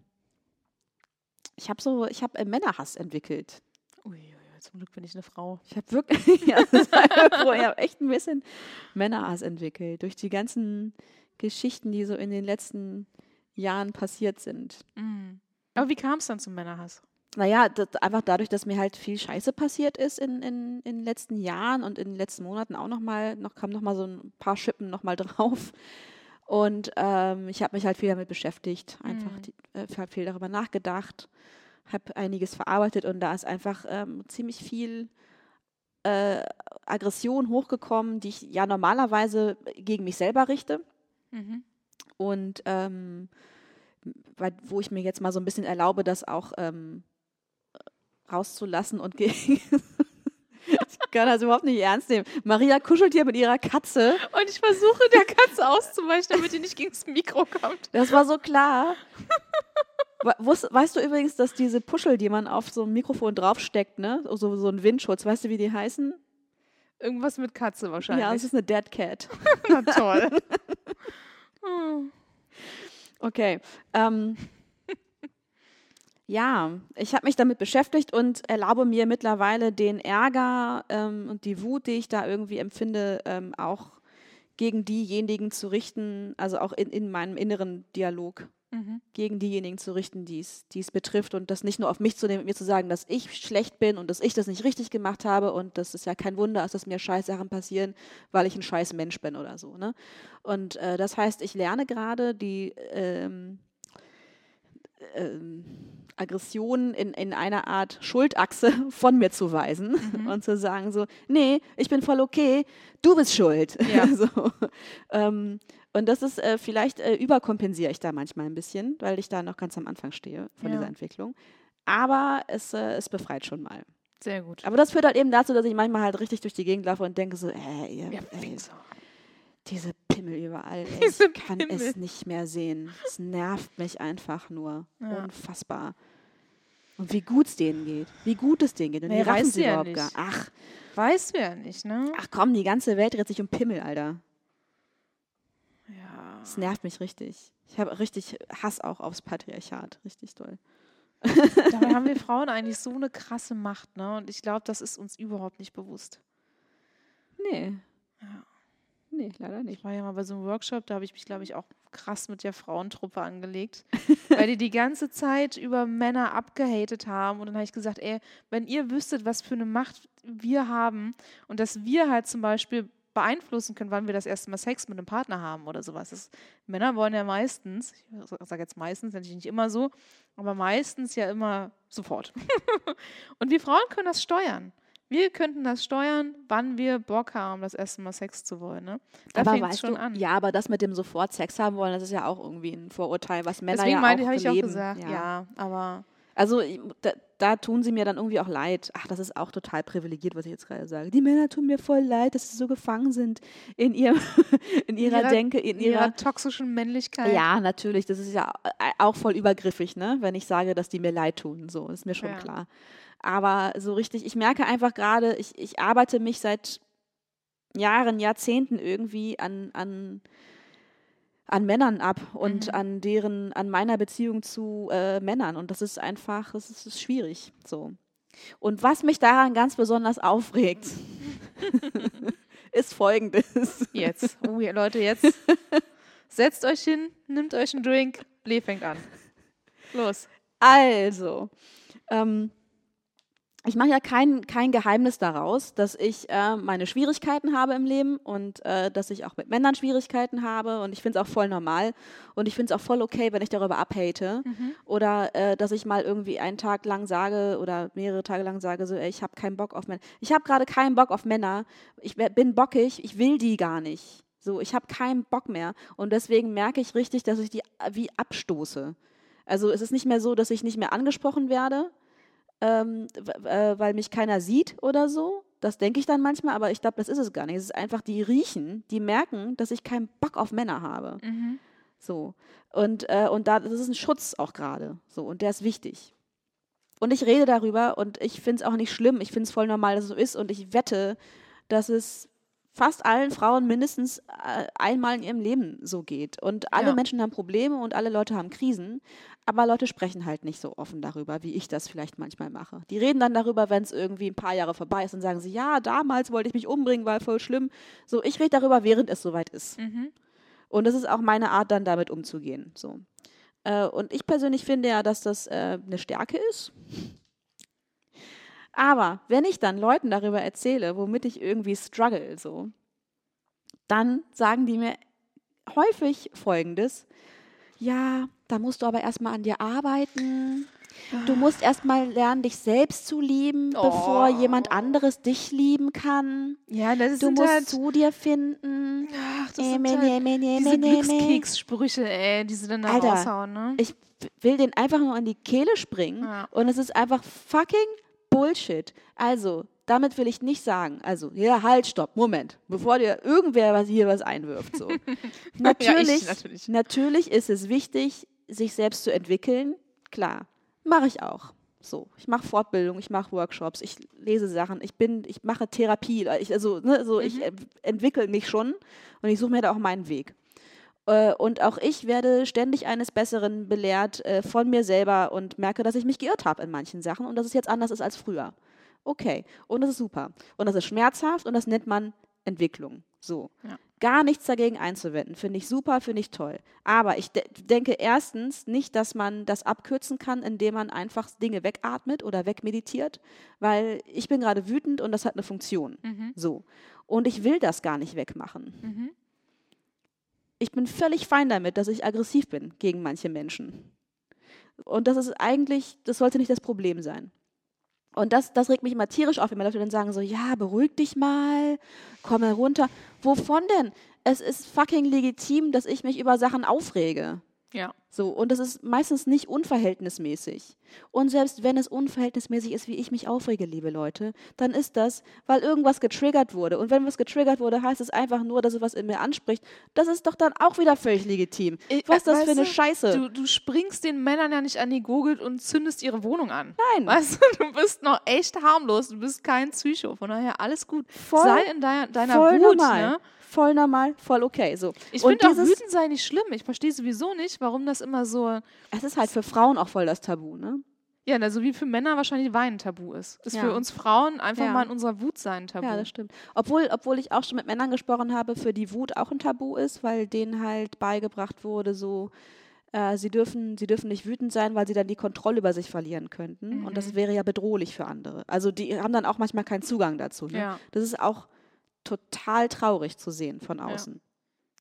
ich habe so, ich habe äh, Männerhass entwickelt. Ui, zum Glück bin ich eine Frau. Ich habe wirklich, ja, ich habe echt ein bisschen Männerhass entwickelt durch die ganzen Geschichten, die so in den letzten Jahren passiert sind. Mhm. Aber wie kam es dann zum Männerhass? Naja, das, einfach dadurch, dass mir halt viel Scheiße passiert ist in, in, in den letzten Jahren und in den letzten Monaten auch nochmal, noch kam nochmal so ein paar Schippen nochmal drauf. Und ähm, ich habe mich halt viel damit beschäftigt, einfach Mhm. die, äh, viel darüber nachgedacht, habe einiges verarbeitet und da ist einfach ähm, ziemlich viel äh, Aggression hochgekommen, die ich ja normalerweise gegen mich selber richte Mhm. und ähm, weil, wo ich mir jetzt mal so ein bisschen erlaube, das auch ähm, rauszulassen und gegen. ich kann das überhaupt nicht ernst nehmen. Maria kuschelt hier mit ihrer Katze. Und ich versuche der Katze auszuweichen, damit die nicht gegen das Mikro kommt. Das war so klar. Weißt du übrigens, dass diese Puschel, die man auf so ein Mikrofon draufsteckt, ne, so, so ein Windschutz, weißt du, wie die heißen? Irgendwas mit Katze wahrscheinlich. Ja, es ist eine Dead Cat. Na toll. Okay. Ähm, ja, ich habe mich damit beschäftigt und erlaube mir mittlerweile den Ärger ähm, und die Wut, die ich da irgendwie empfinde, ähm, auch gegen diejenigen zu richten, also auch in, in meinem inneren Dialog, Mhm. gegen diejenigen zu richten, die es betrifft und das nicht nur auf mich zu nehmen, mir zu sagen, dass ich schlecht bin und dass ich das nicht richtig gemacht habe und das ist ja kein Wunder, dass mir Scheißsachen passieren, weil ich ein scheiß Mensch bin oder so. Ne? Und äh, das heißt, ich lerne gerade die ähm, ähm, Aggression in, in einer Art Schuldachse von mir zu weisen und zu sagen so, nee, ich bin voll okay, du bist schuld. Ja. so, ähm, und das ist äh, vielleicht äh, überkompensiere ich da manchmal ein bisschen, weil ich da noch ganz am Anfang stehe von Ja. dieser Entwicklung. Aber es, äh, es befreit schon mal. Sehr gut. Aber das führt halt eben dazu, dass ich manchmal halt richtig durch die Gegend laufe und denke so, äh, ihr, Ja, ey, diese Pimmel überall. Ey, Diese ich kann Pimmel. es nicht mehr sehen. Es nervt mich einfach nur. Ja. Unfassbar. Und wie gut es denen geht. Wie gut es denen geht. Und Nee, die raffen sie ja überhaupt nicht. gar. Ach, Weißt du ja nicht, ne? ach komm, die ganze Welt dreht sich um Pimmel, Alter. Das nervt mich richtig. Ich habe richtig Hass auch aufs Patriarchat. Richtig toll. Dabei haben wir Frauen eigentlich so eine krasse Macht, ne? Und ich glaube, das ist uns überhaupt nicht bewusst. Nee. Ja. Nee, leider nicht. Ich war ja mal bei so einem Workshop, da habe ich mich, glaube ich, auch krass mit der Frauentruppe angelegt, weil die die ganze Zeit über Männer abgehatet haben. Und dann habe ich gesagt, ey, wenn ihr wüsstet, was für eine Macht wir haben und dass wir halt zum Beispiel beeinflussen können, wann wir das erste Mal Sex mit einem Partner haben oder sowas. Das, Männer wollen ja meistens, ich sage jetzt meistens, natürlich nicht immer so, aber meistens ja immer sofort. und wir Frauen können das steuern. Wir könnten das steuern, wann wir Bock haben, das erste Mal Sex zu wollen. Ne? Da fängt es schon du, an. ja, aber das mit dem sofort Sex haben wollen, das ist ja auch irgendwie ein Vorurteil, was Männer Deswegen ja meinte, auch habe ich auch gesagt, ja, aber Also da, da tun sie mir dann irgendwie auch leid. Ach, das ist auch total privilegiert, was ich jetzt gerade sage. Die Männer tun mir voll leid, dass sie so gefangen sind in, ihrem, in ihrer ihrer- Denke, in in ihrer ihrer. toxischen Männlichkeit. Ja, natürlich. Das ist ja auch voll übergriffig, ne? wenn ich sage, dass die mir leid tun. So, ist mir schon Ja. klar. Aber so richtig, ich merke einfach gerade, ich, ich arbeite mich seit Jahren, Jahrzehnten irgendwie an, an, an Männern ab und Mhm. an deren, an meiner Beziehung zu äh, Männern. Und das ist einfach, das ist, ist schwierig. So. Und was mich daran ganz besonders aufregt, ist folgendes. Jetzt. Oh, Leute, jetzt setzt euch hin, nimmt euch einen Drink, Lee fängt an. Los. Also, ähm, ich mache ja kein, kein Geheimnis daraus, dass ich äh, meine Schwierigkeiten habe im Leben und äh, dass ich auch mit Männern Schwierigkeiten habe und ich finde es auch voll normal und ich finde es auch voll okay, wenn ich darüber abhate oder äh, dass ich mal irgendwie einen Tag lang sage oder mehrere Tage lang sage, so, ey, ich habe keinen Bock auf Männer. Ich habe gerade keinen Bock auf Männer. Ich bin bockig, ich will die gar nicht. So, ich habe keinen Bock mehr und deswegen merke ich richtig, dass ich die äh, wie abstoße. Also es ist nicht mehr so, dass ich nicht mehr angesprochen werde, ähm, äh, weil mich keiner sieht oder so. Das denke ich dann manchmal, aber ich glaube, das ist es gar nicht. Es ist einfach, die riechen, die merken, dass ich keinen Bock auf Männer habe. So. Und, äh, und da, das ist ein Schutz auch gerade. So. Und der ist wichtig. Und ich rede darüber und ich finde es auch nicht schlimm. Ich finde es voll normal, dass es so ist. Und ich wette, dass es fast allen Frauen mindestens äh, einmal in ihrem Leben so geht. Und alle Ja. Menschen haben Probleme und alle Leute haben Krisen. Aber Leute sprechen halt nicht so offen darüber, wie ich das vielleicht manchmal mache. Die reden dann darüber, wenn es irgendwie ein paar Jahre vorbei ist und sagen sie, ja, damals wollte ich mich umbringen, war voll schlimm. So, ich rede darüber, während es soweit ist. Und das ist auch meine Art, dann damit umzugehen. So. Äh, und ich persönlich finde ja, dass das äh, eine Stärke ist. Aber wenn ich dann Leuten darüber erzähle, womit ich irgendwie struggle, so, dann sagen die mir häufig Folgendes. Ja, da musst du aber erstmal an dir arbeiten. Du musst erstmal lernen, dich selbst zu lieben, bevor Oh. jemand anderes dich lieben kann. Ja, das Du musst zu dir finden. Ach, das Äh, sind halt meh, meh, diese. Glückskekssprüche, ey, die sie dann da Alter, raushauen, ne? Ich will den einfach nur in die Kehle springen Ja. und es ist einfach fucking Bullshit. Also, damit will ich nicht sagen, also, ja, halt, stopp, Moment, bevor dir irgendwer was hier was einwirft. So. natürlich, natürlich. natürlich ist es wichtig, sich selbst zu entwickeln. Klar, mache ich auch. So, ich mache Fortbildung, ich mache Workshops, ich lese Sachen, ich bin, ich mache Therapie, ich, also, ne, so, ich äh, entwickle mich schon und ich suche mir da auch meinen Weg. Äh, Und auch ich werde ständig eines Besseren belehrt äh, von mir selber und merke, dass ich mich geirrt habe in manchen Sachen und dass es jetzt anders ist als früher. Okay, und das ist super. Und das ist schmerzhaft und das nennt man Entwicklung. So. Ja. Gar nichts dagegen einzuwenden. Finde ich super, finde ich toll. Aber ich de denke erstens nicht, dass man das abkürzen kann, indem man einfach Dinge wegatmet oder wegmeditiert, weil ich bin gerade wütend und das hat eine Funktion. So. Und ich will das gar nicht wegmachen. Ich bin völlig fein damit, dass ich aggressiv bin gegen manche Menschen. Und das ist eigentlich, das sollte nicht das Problem sein. Und das, das regt mich immer tierisch auf, wenn Leute dann sagen so, ja, beruhig dich mal, komm mal runter. Wovon denn? Es ist fucking legitim, dass ich mich über Sachen aufrege. Ja. So, und das ist meistens nicht unverhältnismäßig. Und selbst wenn es unverhältnismäßig ist, wie ich mich aufrege, liebe Leute, dann ist das, weil irgendwas getriggert wurde. Und wenn was getriggert wurde, heißt es einfach nur, dass es was in mir anspricht. Das ist doch dann auch wieder völlig legitim. Ich- Was ist das für eine du, Scheiße? Du, du springst den Männern ja nicht an die Gurgel und zündest ihre Wohnung an. Nein. Weißt du, du bist noch echt harmlos. Du bist kein Psycho. Von daher alles gut. Voll- Sei in deiner, deiner voll Wut. normal. Ne? Voll normal, voll okay. So. Ich und finde auch wütend sein nicht schlimm. Ich verstehe sowieso nicht, warum das immer so, es ist halt für Frauen auch voll das Tabu, ne? ja, also wie für Männer wahrscheinlich Weinen tabu ist. Ist Ja. für uns Frauen einfach Ja. mal in unserer Wut sein tabu. Ja, das stimmt. Obwohl, obwohl ich auch schon mit Männern gesprochen habe, für die Wut auch ein Tabu ist, weil denen halt beigebracht wurde, so, äh, sie, dürfen, sie dürfen nicht wütend sein, weil sie dann die Kontrolle über sich verlieren könnten. Und Mhm. das wäre ja bedrohlich für andere. Also die haben dann auch manchmal keinen Zugang dazu. Ne? Ja. Das ist auch total traurig zu sehen von außen.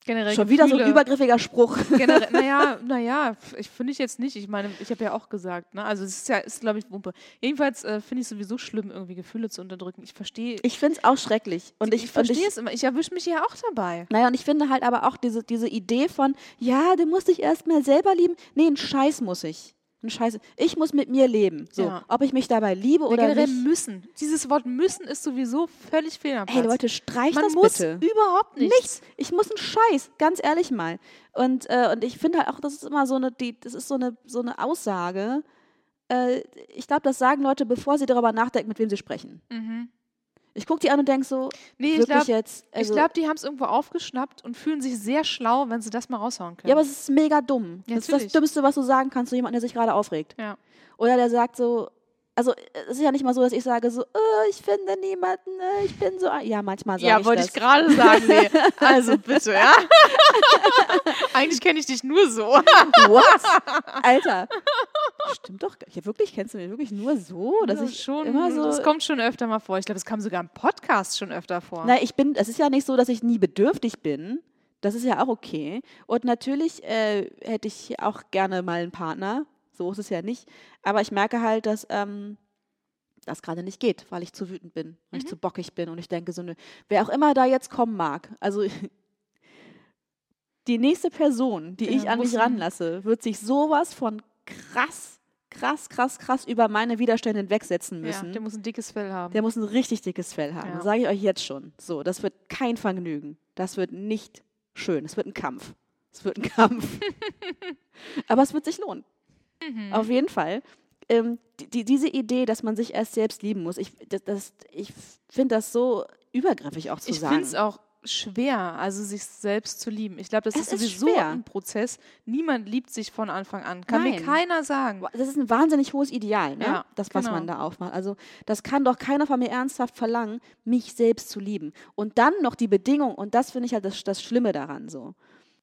Generell Schon wieder so ein Gefühle- übergriffiger Spruch. Generell, naja, naja, ich finde ich jetzt nicht. Ich meine, ich habe ja auch gesagt, ne? Also es ist ja, ist glaube ich Wumpe. Jedenfalls äh, finde ich sowieso schlimm, irgendwie Gefühle zu unterdrücken. Ich verstehe, Ich finde es auch schrecklich. Und ich, ich verstehe es immer. Ich erwische mich ja auch dabei. Naja, und ich finde halt aber auch diese, diese Idee von, ja, du musst dich erstmal selber lieben. Nee, ein Scheiß muss ich. Ein Scheiß. Ich muss mit mir leben. So, Ja. ob ich mich dabei liebe Oder generell nicht. müssen. Dieses Wort müssen ist sowieso völlig fehl am Platz. Hey Leute, streicht Man das muss bitte. überhaupt nichts. Nichts. Ich muss einen Scheiß, ganz ehrlich mal. Und, äh, und ich finde halt auch, das ist immer so eine, die, das ist so eine, so eine Aussage. Äh, ich glaube, das sagen Leute, bevor sie darüber nachdenken, mit wem sie sprechen. Ich gucke die an und denke so. Nee, ich wirklich glaube, jetzt. Also, ich glaub, die haben es irgendwo aufgeschnappt und fühlen sich sehr schlau, wenn sie das mal raushauen können. ja, aber es ist mega dumm. Ja, das ist das natürlich. Dümmste, was du sagen kannst zu jemandem, der sich gerade aufregt. ja. Oder der sagt so, also es ist ja nicht mal so, dass ich sage so, äh, ich finde niemanden, äh, ich bin so. ein-" Ja, manchmal sage Ja, ich wollte das. ich gerade sagen. Nee. Also bitte, ja. Eigentlich kenne ich dich nur so. What? Alter. Stimmt doch. Ja, wirklich, kennst du mich wirklich nur so? Dass Ja, ich schon, immer so. das kommt schon öfter mal vor. Ich glaube, das kam sogar im Podcast schon öfter vor. Na, ich bin, es ist ja nicht so, dass ich nie bedürftig bin. Das ist ja auch okay. Und natürlich äh, hätte ich auch gerne mal einen Partner. So ist es ja nicht. Aber ich merke halt, dass ähm, das gerade nicht geht, weil ich zu wütend bin, weil Mhm. ich zu bockig bin und ich denke so, nö, wer auch immer da jetzt kommen mag, also die nächste Person, die Ja, ich an mich ranlasse, wird sich sowas von krass, krass, krass, krass über meine Widerstände hinwegsetzen ja, müssen. der muss ein dickes Fell haben. Der muss ein richtig dickes Fell haben. Ja. Das sage ich euch jetzt schon. So, das wird kein Vergnügen. Das wird nicht schön. Es wird ein Kampf. Es wird ein Kampf. Aber es wird sich lohnen. Mhm. Auf jeden Fall. Ähm, die, die, diese Idee, dass man sich erst selbst lieben muss, ich, das, ich finde das so übergriffig auch zu ich sagen. finde es auch schwer, also sich selbst zu lieben. Ich glaube, das Es ist ist sowieso schwer. ein Prozess. Niemand liebt sich von Anfang an. Kann mir Nein. keiner sagen. Das ist ein wahnsinnig hohes Ideal, ne? Ja, das, was genau. man da aufmacht. Also, das kann doch keiner von mir ernsthaft verlangen, mich selbst zu lieben. Und dann noch die Bedingung, und das finde ich halt das, das Schlimme daran so.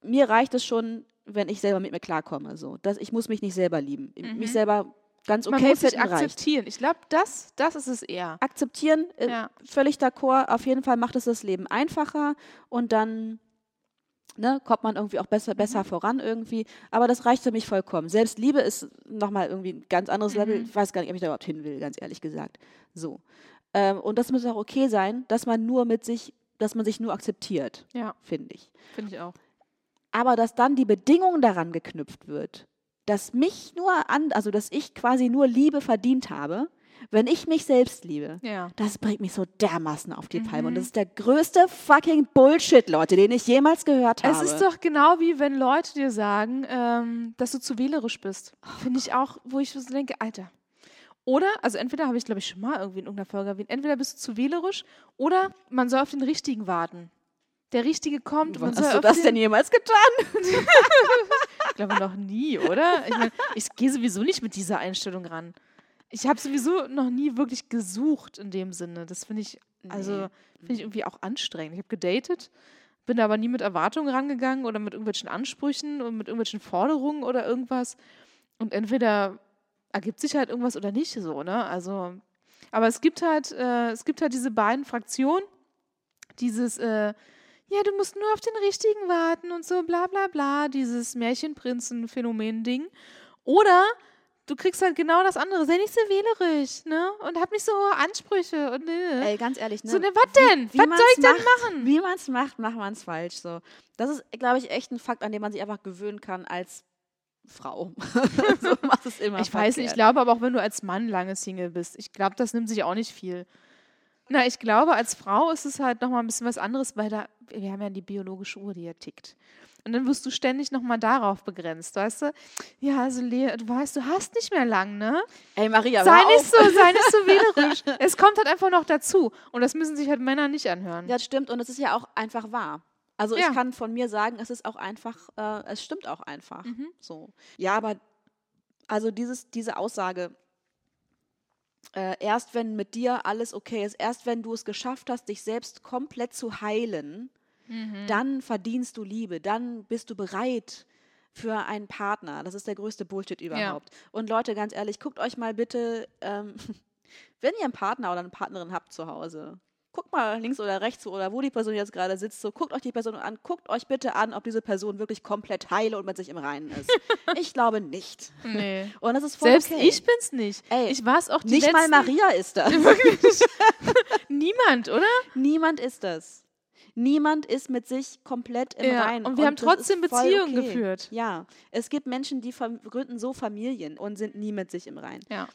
Mir reicht es schon, wenn ich selber mit mir klarkomme. So. Dass ich muss mich nicht selber lieben. Mich selber ganz Mhm. Man okay muss finden reicht. akzeptieren. Ich glaube, das, das ist es eher. Akzeptieren, äh, Ja. völlig d'accord. Auf jeden Fall macht es das Leben einfacher und dann ne, kommt man irgendwie auch besser, besser voran irgendwie. Aber das reicht für mich vollkommen. Selbstliebe ist nochmal irgendwie ein ganz anderes Level. Ich weiß gar nicht, ob ich da überhaupt hin will, ganz ehrlich gesagt. So. Ähm, und das muss auch okay sein, dass man nur mit sich, dass man sich nur akzeptiert, Ja, finde ich. finde ich auch. Aber dass dann die Bedingung daran geknüpft wird, dass mich nur an, also dass ich quasi nur Liebe verdient habe, wenn ich mich selbst liebe. Ja. Das bringt mich so dermaßen auf die Palme. Und Mhm. das ist der größte fucking Bullshit, Leute, den ich jemals gehört habe. Es ist doch genau wie wenn Leute dir sagen, ähm, dass du zu wählerisch bist. Finde ich auch, wo ich so denke, Alter. Oder, also entweder habe ich, glaube ich, schon mal irgendwie in irgendeiner Folge erwähnt, entweder bist du zu wählerisch oder man soll auf den Richtigen warten. Der Richtige kommt. Wann hast du das den, denn jemals getan? Ich glaube noch nie, oder? Ich meine, ich gehe sowieso nicht mit dieser Einstellung ran. Ich habe sowieso noch nie wirklich gesucht in dem Sinne. Das finde ich, also finde ich irgendwie auch anstrengend. Ich habe gedatet, bin aber nie mit Erwartungen rangegangen oder mit irgendwelchen Ansprüchen und mit irgendwelchen Forderungen oder irgendwas. Und entweder ergibt sich halt irgendwas oder nicht so, ne? Also, aber es gibt halt, äh, es gibt halt diese beiden Fraktionen, dieses, äh, ja, du musst nur auf den Richtigen warten und so, bla bla bla, dieses Märchenprinzen-Phänomen-Ding. Oder du kriegst halt genau das andere, sei nicht so wählerisch, ne? Und hab nicht so hohe Ansprüche und äh. Ey, ganz ehrlich, ne? So, ne, was denn? wie was man's soll ich denn macht, machen? Wie man es macht, macht man es falsch. So. Das ist, glaube ich, echt ein Fakt, an dem man sich einfach gewöhnen kann als Frau. so machst es immer. Ich weiß nicht, ich verkehrt. glaube aber auch, wenn du als Mann lange Single bist, ich glaube, das nimmt sich auch nicht viel. Na, ich glaube, als Frau ist es halt nochmal ein bisschen was anderes, weil da, wir haben ja die biologische Uhr, die ja tickt. Und dann wirst du ständig nochmal darauf begrenzt, weißt du? Ja, also Lea, du weißt, du hast nicht mehr lang, ne? Ey, Maria, sei nicht auf. so, sei nicht so wählerisch. es kommt halt einfach noch dazu. Und das müssen sich halt Männer nicht anhören. Ja, das stimmt und es ist ja auch einfach wahr. Also Ja. ich kann von mir sagen, es ist auch einfach, äh, es stimmt auch einfach. Mhm. So. Ja, aber also dieses, diese Aussage, äh, erst wenn mit dir alles okay ist, erst wenn du es geschafft hast, dich selbst komplett zu heilen, Mhm. dann verdienst du Liebe, dann bist du bereit für einen Partner. Das ist der größte Bullshit überhaupt. Und Leute, ganz ehrlich, guckt euch mal bitte, ähm, wenn ihr einen Partner oder eine Partnerin habt zu Hause, guckt mal links oder rechts oder wo die Person jetzt gerade sitzt, so guckt euch die Person an, guckt euch bitte an, ob diese Person wirklich komplett heile und mit sich im Reinen ist. ich glaube nicht. Nee. Und das ist voll Selbst okay. ich bin's nicht. Ey, ich war's auch die nicht mal letzten, Maria ist das. Niemand, oder? Niemand ist das. Niemand ist mit sich komplett im Ja, Reinen. und wir haben das trotzdem Beziehungen geführt. Ja, es gibt Menschen, die gründen so Familien und sind nie mit sich im Reinen. Ja.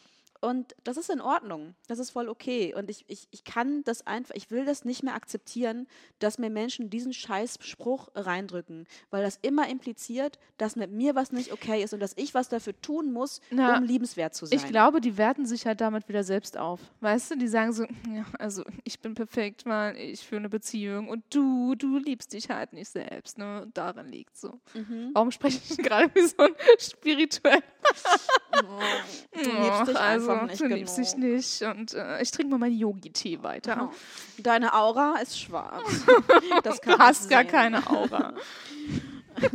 Und das ist in Ordnung. Das ist voll okay. Und ich, ich, ich kann das einfach, ich will das nicht mehr akzeptieren, dass mir Menschen diesen scheiß Spruch reindrücken. Weil das immer impliziert, dass mit mir was nicht okay ist und dass ich was dafür tun muss, Na, um liebenswert zu sein. Ich glaube, die werten sich halt damit wieder selbst auf. Weißt du, die sagen so, ja, also ich bin perfekt, weil ich führe eine Beziehung und du, du liebst dich halt nicht selbst. Ne? Und daran liegt so. Mhm. Warum spreche ich gerade wie so ein spirituell? Du liebst dich also, einfach nicht du liebst dich nicht. Und äh, ich trinke mal meinen Yogi-Tee weiter. Oh. Deine Aura ist schwarz. Du hast gar keine Aura.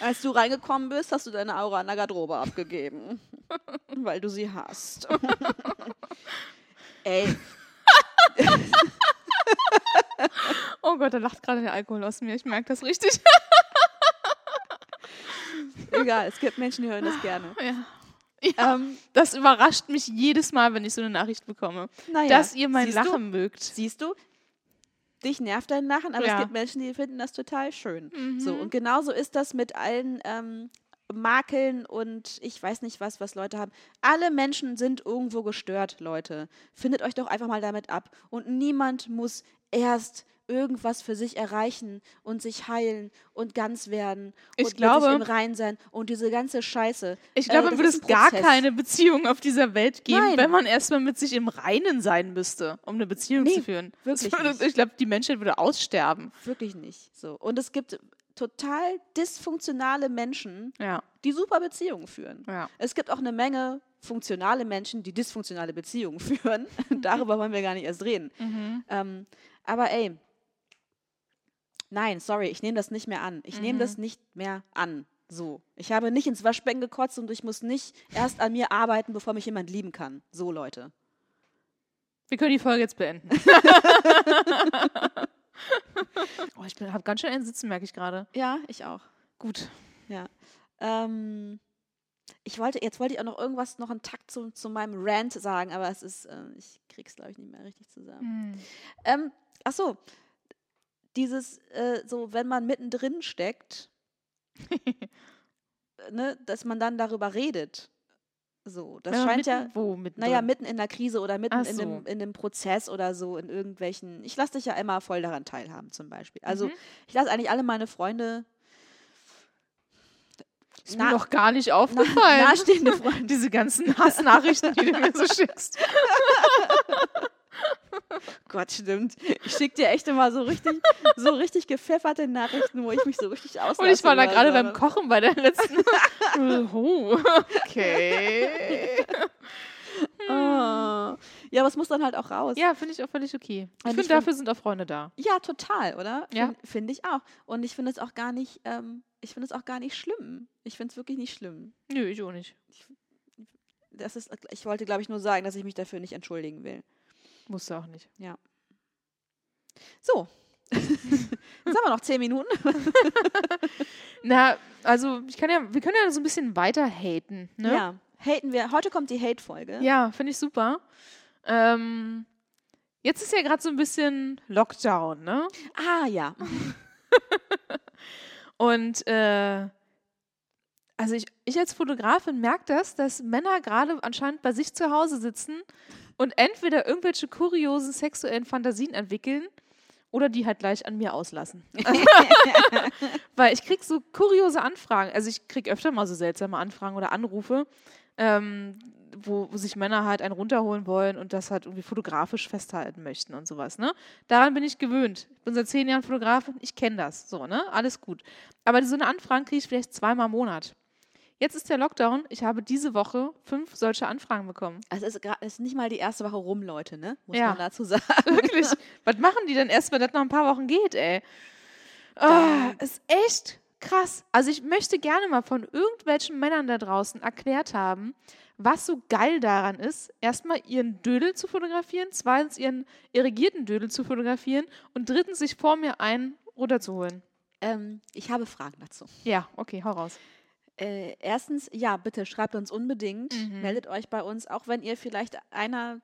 Als du reingekommen bist, hast du deine Aura an der Garderobe abgegeben. Weil du sie hast. Ey, Oh Gott, da lacht gerade der Alkohol aus mir. Ich merke das richtig. egal, es gibt Menschen, die hören das gerne. ja. Ja, Ähm, das überrascht mich jedes Mal, wenn ich so eine Nachricht bekomme. naja, dass ihr mein siehst Lachen mögt. Du, siehst du? Dich nervt dein Lachen, aber Ja. es gibt Menschen, die finden das total schön. So, Mhm. und genauso ist das mit allen ähm, Makeln und ich weiß nicht was, was Leute haben. Alle Menschen sind irgendwo gestört, Leute. Findet euch doch einfach mal damit ab. Und niemand muss erst irgendwas für sich erreichen und sich heilen und ganz werden Ich und glaube- im Rein sein und diese ganze Scheiße. Ich glaube, äh, man das würde es gar keine Beziehung auf dieser Welt geben, Nein. wenn man erstmal mit sich im Reinen sein müsste, um eine Beziehung Nee, zu führen. Wirklich würde, ich glaube, die Menschheit würde aussterben. Wirklich nicht. So. Und es gibt total dysfunktionale Menschen, Ja, die super Beziehungen führen. ja. Es gibt auch eine Menge funktionale Menschen, die dysfunktionale Beziehungen führen. Darüber wollen wir gar nicht erst reden. Mhm. Ähm, aber ey, Nein, sorry, ich nehme das nicht mehr an. Ich Mhm. nehme das nicht mehr an. So. Ich habe nicht ins Waschbecken gekotzt und ich muss nicht erst an mir arbeiten, bevor mich jemand lieben kann. So, Leute. Wir können die Folge jetzt beenden. oh, ich habe ganz schön einen Sitzen, merke ich gerade. Ja, ich auch. Gut. Ja. Ähm, ich wollte, jetzt wollte ich auch noch irgendwas, noch einen Takt zu, zu meinem Rant sagen, aber es ist, äh, ich krieg's, glaube ich, nicht mehr richtig zusammen. Hm. Ähm, ach so, dieses, äh, so, wenn man mittendrin steckt, ne, dass man dann darüber redet. So, das man scheint ja, mitten- Wo mitten naja, mitten in der Krise oder mitten Ach in, dem, so. in dem Prozess oder so, in irgendwelchen, ich lasse dich ja immer voll daran teilhaben, zum Beispiel. Also, Mhm. ich lasse eigentlich alle meine Freunde, Ist na- mir noch gar nicht na, aufgefallen. nahestehende Freunde, Diese ganzen Hassnachrichten, die du mir so schickst. Gott, stimmt. Ich schicke dir echt immer so richtig, so richtig gepfefferte Nachrichten, wo ich mich so richtig auslasse. Und ich war da gerade beim Kochen bei der letzten. oh, okay. Oh. Ja, aber es muss dann halt auch raus. Ja, finde ich auch völlig okay. Ich finde, ich find- dafür sind auch Freunde da. Ja, total, oder? Ja. Finde find ich auch. Und ich finde es auch gar nicht, ähm, ich finde es auch gar nicht schlimm. Ich finde es wirklich nicht schlimm. Nö, ich auch nicht. Das ist, ich wollte, glaube ich, nur sagen, dass ich mich dafür nicht entschuldigen will. Musst du auch nicht. So. Jetzt haben wir noch zehn Minuten. Na, also ich kann ja, wir können ja so ein bisschen weiter haten, ne? Ja. Haten wir. Heute kommt die Hate-Folge. Ja, finde ich super. Ähm, jetzt ist ja gerade so ein bisschen Lockdown, ne? Ah, ja. Und äh, also ich, ich als Fotografin merke das, dass Männer gerade anscheinend bei sich zu Hause sitzen und entweder irgendwelche kuriosen sexuellen Fantasien entwickeln oder die halt gleich an mir auslassen. Weil ich krieg so kuriose Anfragen. Also ich krieg öfter mal so seltsame Anfragen oder Anrufe, ähm, wo, wo sich Männer halt einen runterholen wollen und das halt irgendwie fotografisch festhalten möchten und sowas. Ne? Daran bin ich gewöhnt. Ich bin seit zehn Jahren Fotografin, ich kenne das. So, ne? Alles gut. Aber so eine Anfrage kriege ich vielleicht zweimal im Monat. Jetzt ist der Lockdown. Ich habe diese Woche fünf solche Anfragen bekommen. Also es ist, es ist nicht mal die erste Woche rum, Leute, ne? Muss Ja. man dazu sagen. Wirklich. Was machen die denn erst, wenn das noch ein paar Wochen geht, ey? Oh, ist echt krass. Also ich möchte gerne mal von irgendwelchen Männern da draußen erklärt haben, was so geil daran ist, erstmal ihren Dödel zu fotografieren, zweitens ihren irrigierten Dödel zu fotografieren und drittens sich vor mir einen runterzuholen. Ähm, ich habe Fragen dazu. Ja, okay, hau raus. Äh, erstens, ja, bitte schreibt uns unbedingt. Mhm. Meldet euch bei uns, auch wenn ihr vielleicht einer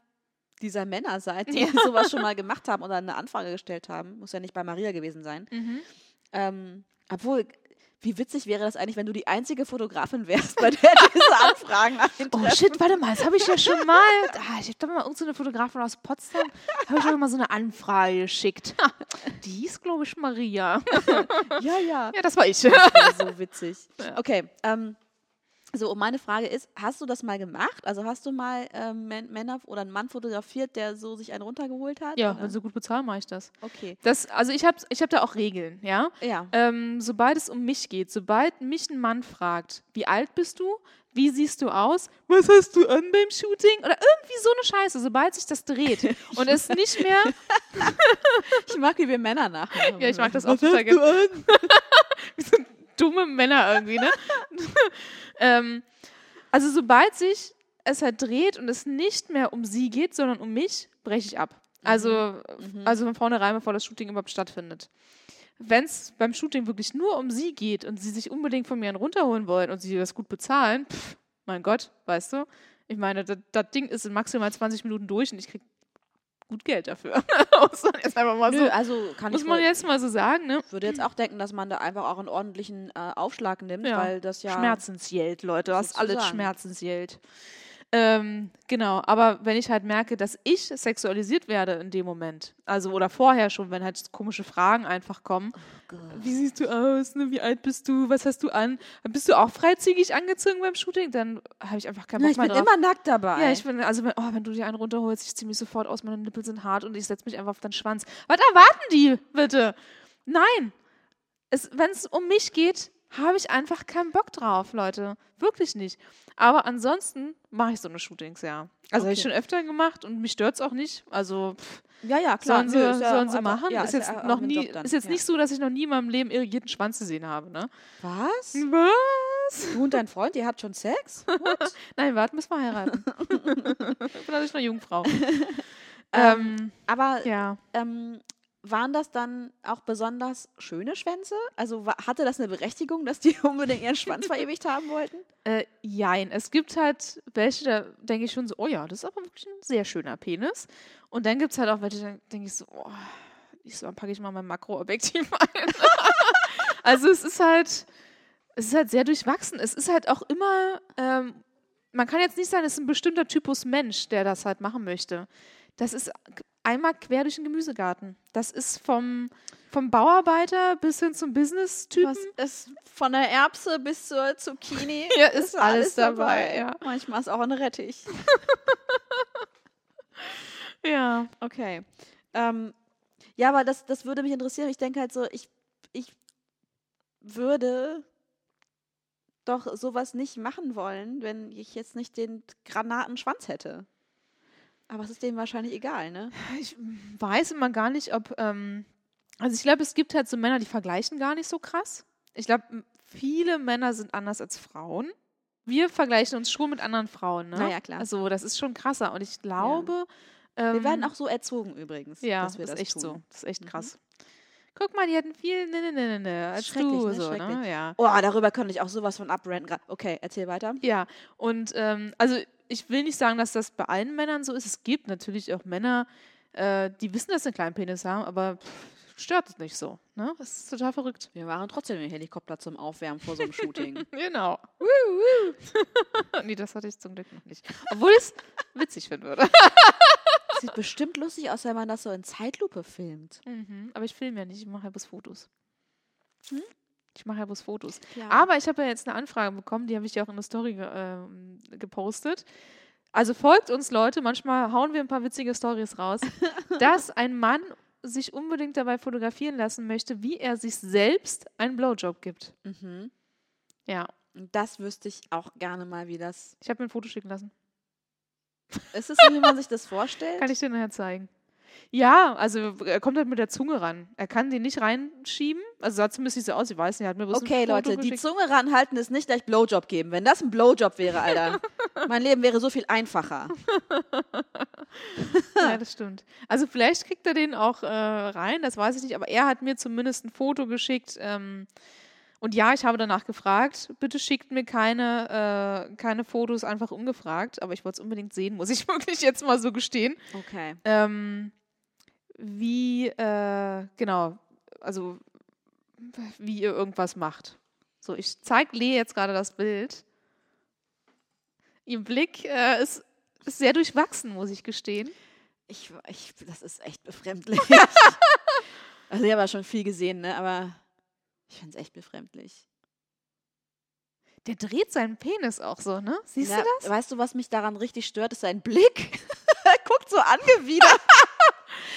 dieser Männer seid, die Ja. sowas schon mal gemacht haben oder eine Anfrage gestellt haben. Muss ja nicht bei Maria gewesen sein. Mhm. Ähm, obwohl, wie witzig wäre das eigentlich, wenn du die einzige Fotografin wärst, bei der diese Anfragen Oh eintreffen. shit, warte mal, das habe ich ja schon mal. Ah, ich habe mal irgendeine so eine Fotografin aus Potsdam, habe ich schon mal so eine Anfrage geschickt. Die hieß, glaube ich, Maria. Ja, ja. Ja, das war ich. Das wäre so witzig. Okay, ähm, so, und meine Frage ist, hast du das mal gemacht? Also hast du mal ähm, Män- Männer oder einen Mann fotografiert, der so sich einen runtergeholt hat? Ja, oder? wenn sie gut bezahlen, mache ich das. Okay, das also ich habe ich hab da auch Regeln, ja. ja. Ähm, sobald es um mich geht, sobald mich ein Mann fragt, wie alt bist du, wie siehst du aus, was hast du an beim Shooting oder irgendwie so eine Scheiße, sobald sich das dreht und es nicht mehr, Ich mag, wie wir Männer nachmachen. ja, ich mag das auch Was hast du an? Wie so dumme Männer irgendwie, ne? ähm, also sobald sich es halt dreht und es nicht mehr um sie geht, sondern um mich, breche ich ab. Also, also von vornherein, bevor das Shooting überhaupt stattfindet. Wenn es beim Shooting wirklich nur um sie geht und sie sich unbedingt von mir einen runterholen wollen und sie das gut bezahlen, pff, mein Gott, weißt du? Ich meine, das, das Ding ist in maximal 20 Minuten durch und ich krieg gut Geld dafür. muss man jetzt einfach mal Nö, so, also kann muss ich man wohl, jetzt mal so sagen, ne? würde jetzt auch denken, dass man da einfach auch einen ordentlichen äh, Aufschlag nimmt, Ja. weil das ja Schmerzensgeld, Leute. Das ist alles. Schmerzensgeld. Ähm, genau, aber wenn ich halt merke, dass ich sexualisiert werde in dem Moment, also oder vorher schon, wenn halt komische Fragen einfach kommen, wie siehst du aus, ne? wie alt bist du, was hast du an, bist du auch freizügig angezogen beim Shooting, dann habe ich einfach keinen Bock ich mehr bin drauf. immer nackt dabei. ja, ich bin, also wenn, oh, wenn du dir einen runterholst, ich ziehe mich sofort aus, meine Nippel sind hart und ich setze mich einfach auf deinen Schwanz. Was erwarten die, bitte? Nein. Wenn es um mich geht, habe ich einfach keinen Bock drauf, Leute. Wirklich nicht. Aber ansonsten mache ich so eine Shootings, ja. Also habe ich Okay. schon öfter gemacht und mich stört es auch nicht. Also pff, Ja, ja, klar. sollen sie, ist ja sollen sie machen. Ja, ist jetzt ja auch noch nie, ist jetzt nicht so, dass ich noch nie in meinem Leben irrigierten Schwanz gesehen habe, ne? Was? Was? Du und dein Freund, ihr habt schon Sex? Nein, warten, bis wir heiraten. ich bin natürlich noch Jungfrau. ähm, Aber ja. ähm, waren das dann auch besonders schöne Schwänze? Also hatte das eine Berechtigung, dass die unbedingt ihren Schwanz verewigt haben wollten? Äh, jein. Es gibt halt welche, da denke ich schon so, oh ja, das ist aber wirklich ein sehr schöner Penis. Und dann gibt es halt auch welche, da denke ich so, oh, ich so, dann packe ich mal mein Makroobjektiv ein. also es ist halt, es ist halt sehr durchwachsen. Es ist halt auch immer, ähm, man kann jetzt nicht sagen, es ist ein bestimmter Typus Mensch, der das halt machen möchte. Das ist einmal quer durch den Gemüsegarten. Das ist vom, vom Bauarbeiter bis hin zum Business-Typen. Ist von der Erbse bis zur Zucchini? Ja, ist alles dabei, ja. Manchmal ist auch ein Rettich. Ja. Okay. Ähm, ja, aber das, das würde mich interessieren. Ich denke halt so, ich, ich würde doch sowas nicht machen wollen, wenn ich jetzt nicht den Granatenschwanz hätte. Aber es ist denen wahrscheinlich egal, ne? Ich weiß immer gar nicht, ob. Ähm, also, ich glaube, es gibt halt so Männer, die vergleichen gar nicht so krass. Ich glaube, viele Männer sind anders als Frauen. Wir vergleichen uns schon mit anderen Frauen, ne? Na ja, klar. Also, das ist schon krasser. Und ich glaube. Wir ähm, werden auch so erzogen übrigens, Ja, dass wir das das ist echt tun. so. Das ist echt Mhm. krass. Guck mal, die hatten viel ne, ne, ne, ne, ne, als Schrecklich, du, ne? so, ne? Schrecklich. Ja. Oh, darüber könnte ich auch sowas von abrenten. grad. Okay, erzähl weiter. Ja, und ähm, also ich will nicht sagen, dass das bei allen Männern so ist. Es gibt natürlich auch Männer, äh, die wissen, dass sie einen kleinen Penis haben, aber pff, stört es nicht so. Ne? Das ist total verrückt. Wir waren trotzdem im Helikopter zum Aufwärmen vor so einem Shooting. Genau. nee, das hatte ich zum Glück noch nicht. Obwohl es witzig finden würde. Sieht bestimmt lustig aus, wenn man das so in Zeitlupe filmt. mhm, aber ich filme ja nicht, ich mache ja bloß Fotos. Hm? Ich mache ja bloß Fotos. Ja. Aber ich habe ja jetzt eine Anfrage bekommen, die habe ich ja auch in der Story ge ähm, gepostet. Also folgt uns Leute, manchmal hauen wir ein paar witzige Stories raus, dass ein Mann sich unbedingt dabei fotografieren lassen möchte, wie er sich selbst einen Blowjob gibt. Mhm. Ja, Und Das wüsste ich auch gerne mal, wie das. ich habe mir ein Foto schicken lassen. Ist es so, wie man sich das vorstellt? Kann ich dir nachher zeigen. Ja, also er kommt halt mit der Zunge ran. Er kann die nicht reinschieben. Also sah zumindest nicht so aus, ich weiß nicht, er hat mir bloß Okay, Leute, die. Zunge ranhalten ist nicht gleich Blowjob geben. Wenn das ein Blowjob wäre, Alter, mein Leben wäre so viel einfacher. Ja, das stimmt. Also vielleicht kriegt er den auch äh, rein, das weiß ich nicht, aber er hat mir zumindest ein Foto geschickt. Ähm, und ja, ich habe danach gefragt, bitte schickt mir keine, äh, keine Fotos einfach ungefragt, aber ich wollte es unbedingt sehen, muss ich wirklich jetzt mal so gestehen. Okay. Ähm, wie, äh, genau, also wie ihr irgendwas macht. So, ich zeige Lee jetzt gerade das Bild. Ihr Blick äh, ist, ist sehr durchwachsen, muss ich gestehen. Ich, ich, das ist echt befremdlich. also, ich habe ja schon viel gesehen, ne? aber ich finde es echt befremdlich. Der dreht seinen Penis auch so, ne? Siehst Ja, du das? Weißt du, was mich daran richtig stört, ist sein Blick. er guckt so angewidert.